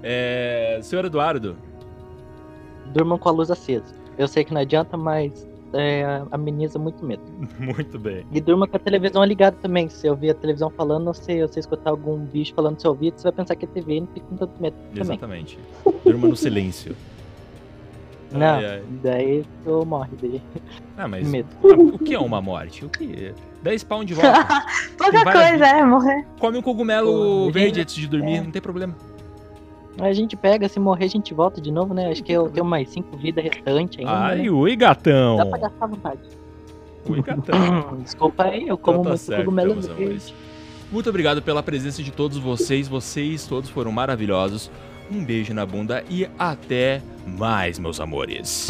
Speaker 1: É, senhor Eduardo,
Speaker 2: Durmam com a luz acesa. Eu sei que não adianta, mas é, ameniza muito medo.
Speaker 1: muito bem.
Speaker 2: E durma com a televisão ligada também. Se eu ver a televisão falando, ou se você escutar algum bicho falando no seu ouvido, você vai pensar que é TV e não fica com tanto medo também.
Speaker 1: Exatamente. Durma no silêncio.
Speaker 2: Não,
Speaker 1: Ai, ai.
Speaker 2: daí eu morre de
Speaker 1: Ah, mas
Speaker 2: medo.
Speaker 1: o que é uma morte? O que? 10 pounds de volta.
Speaker 3: Pouca
Speaker 1: várias
Speaker 3: coisa, é, morrer.
Speaker 1: Come um cogumelo verde antes de dormir,
Speaker 2: é.
Speaker 1: não tem problema.
Speaker 2: A gente pega, se morrer, a gente volta de novo, né? Acho que eu tenho mais cinco vidas restantes ainda.
Speaker 1: Ai,
Speaker 2: né?
Speaker 1: oi, gatão.
Speaker 2: Dá pra gastar à vontade.
Speaker 1: Oi, gatão.
Speaker 2: Desculpa aí, eu como
Speaker 1: Então tá
Speaker 2: muito
Speaker 1: certo,
Speaker 2: cogumelo verde.
Speaker 1: Muito obrigado pela presença de todos vocês. Vocês todos foram maravilhosos. Um beijo na bunda e até mais, meus amores.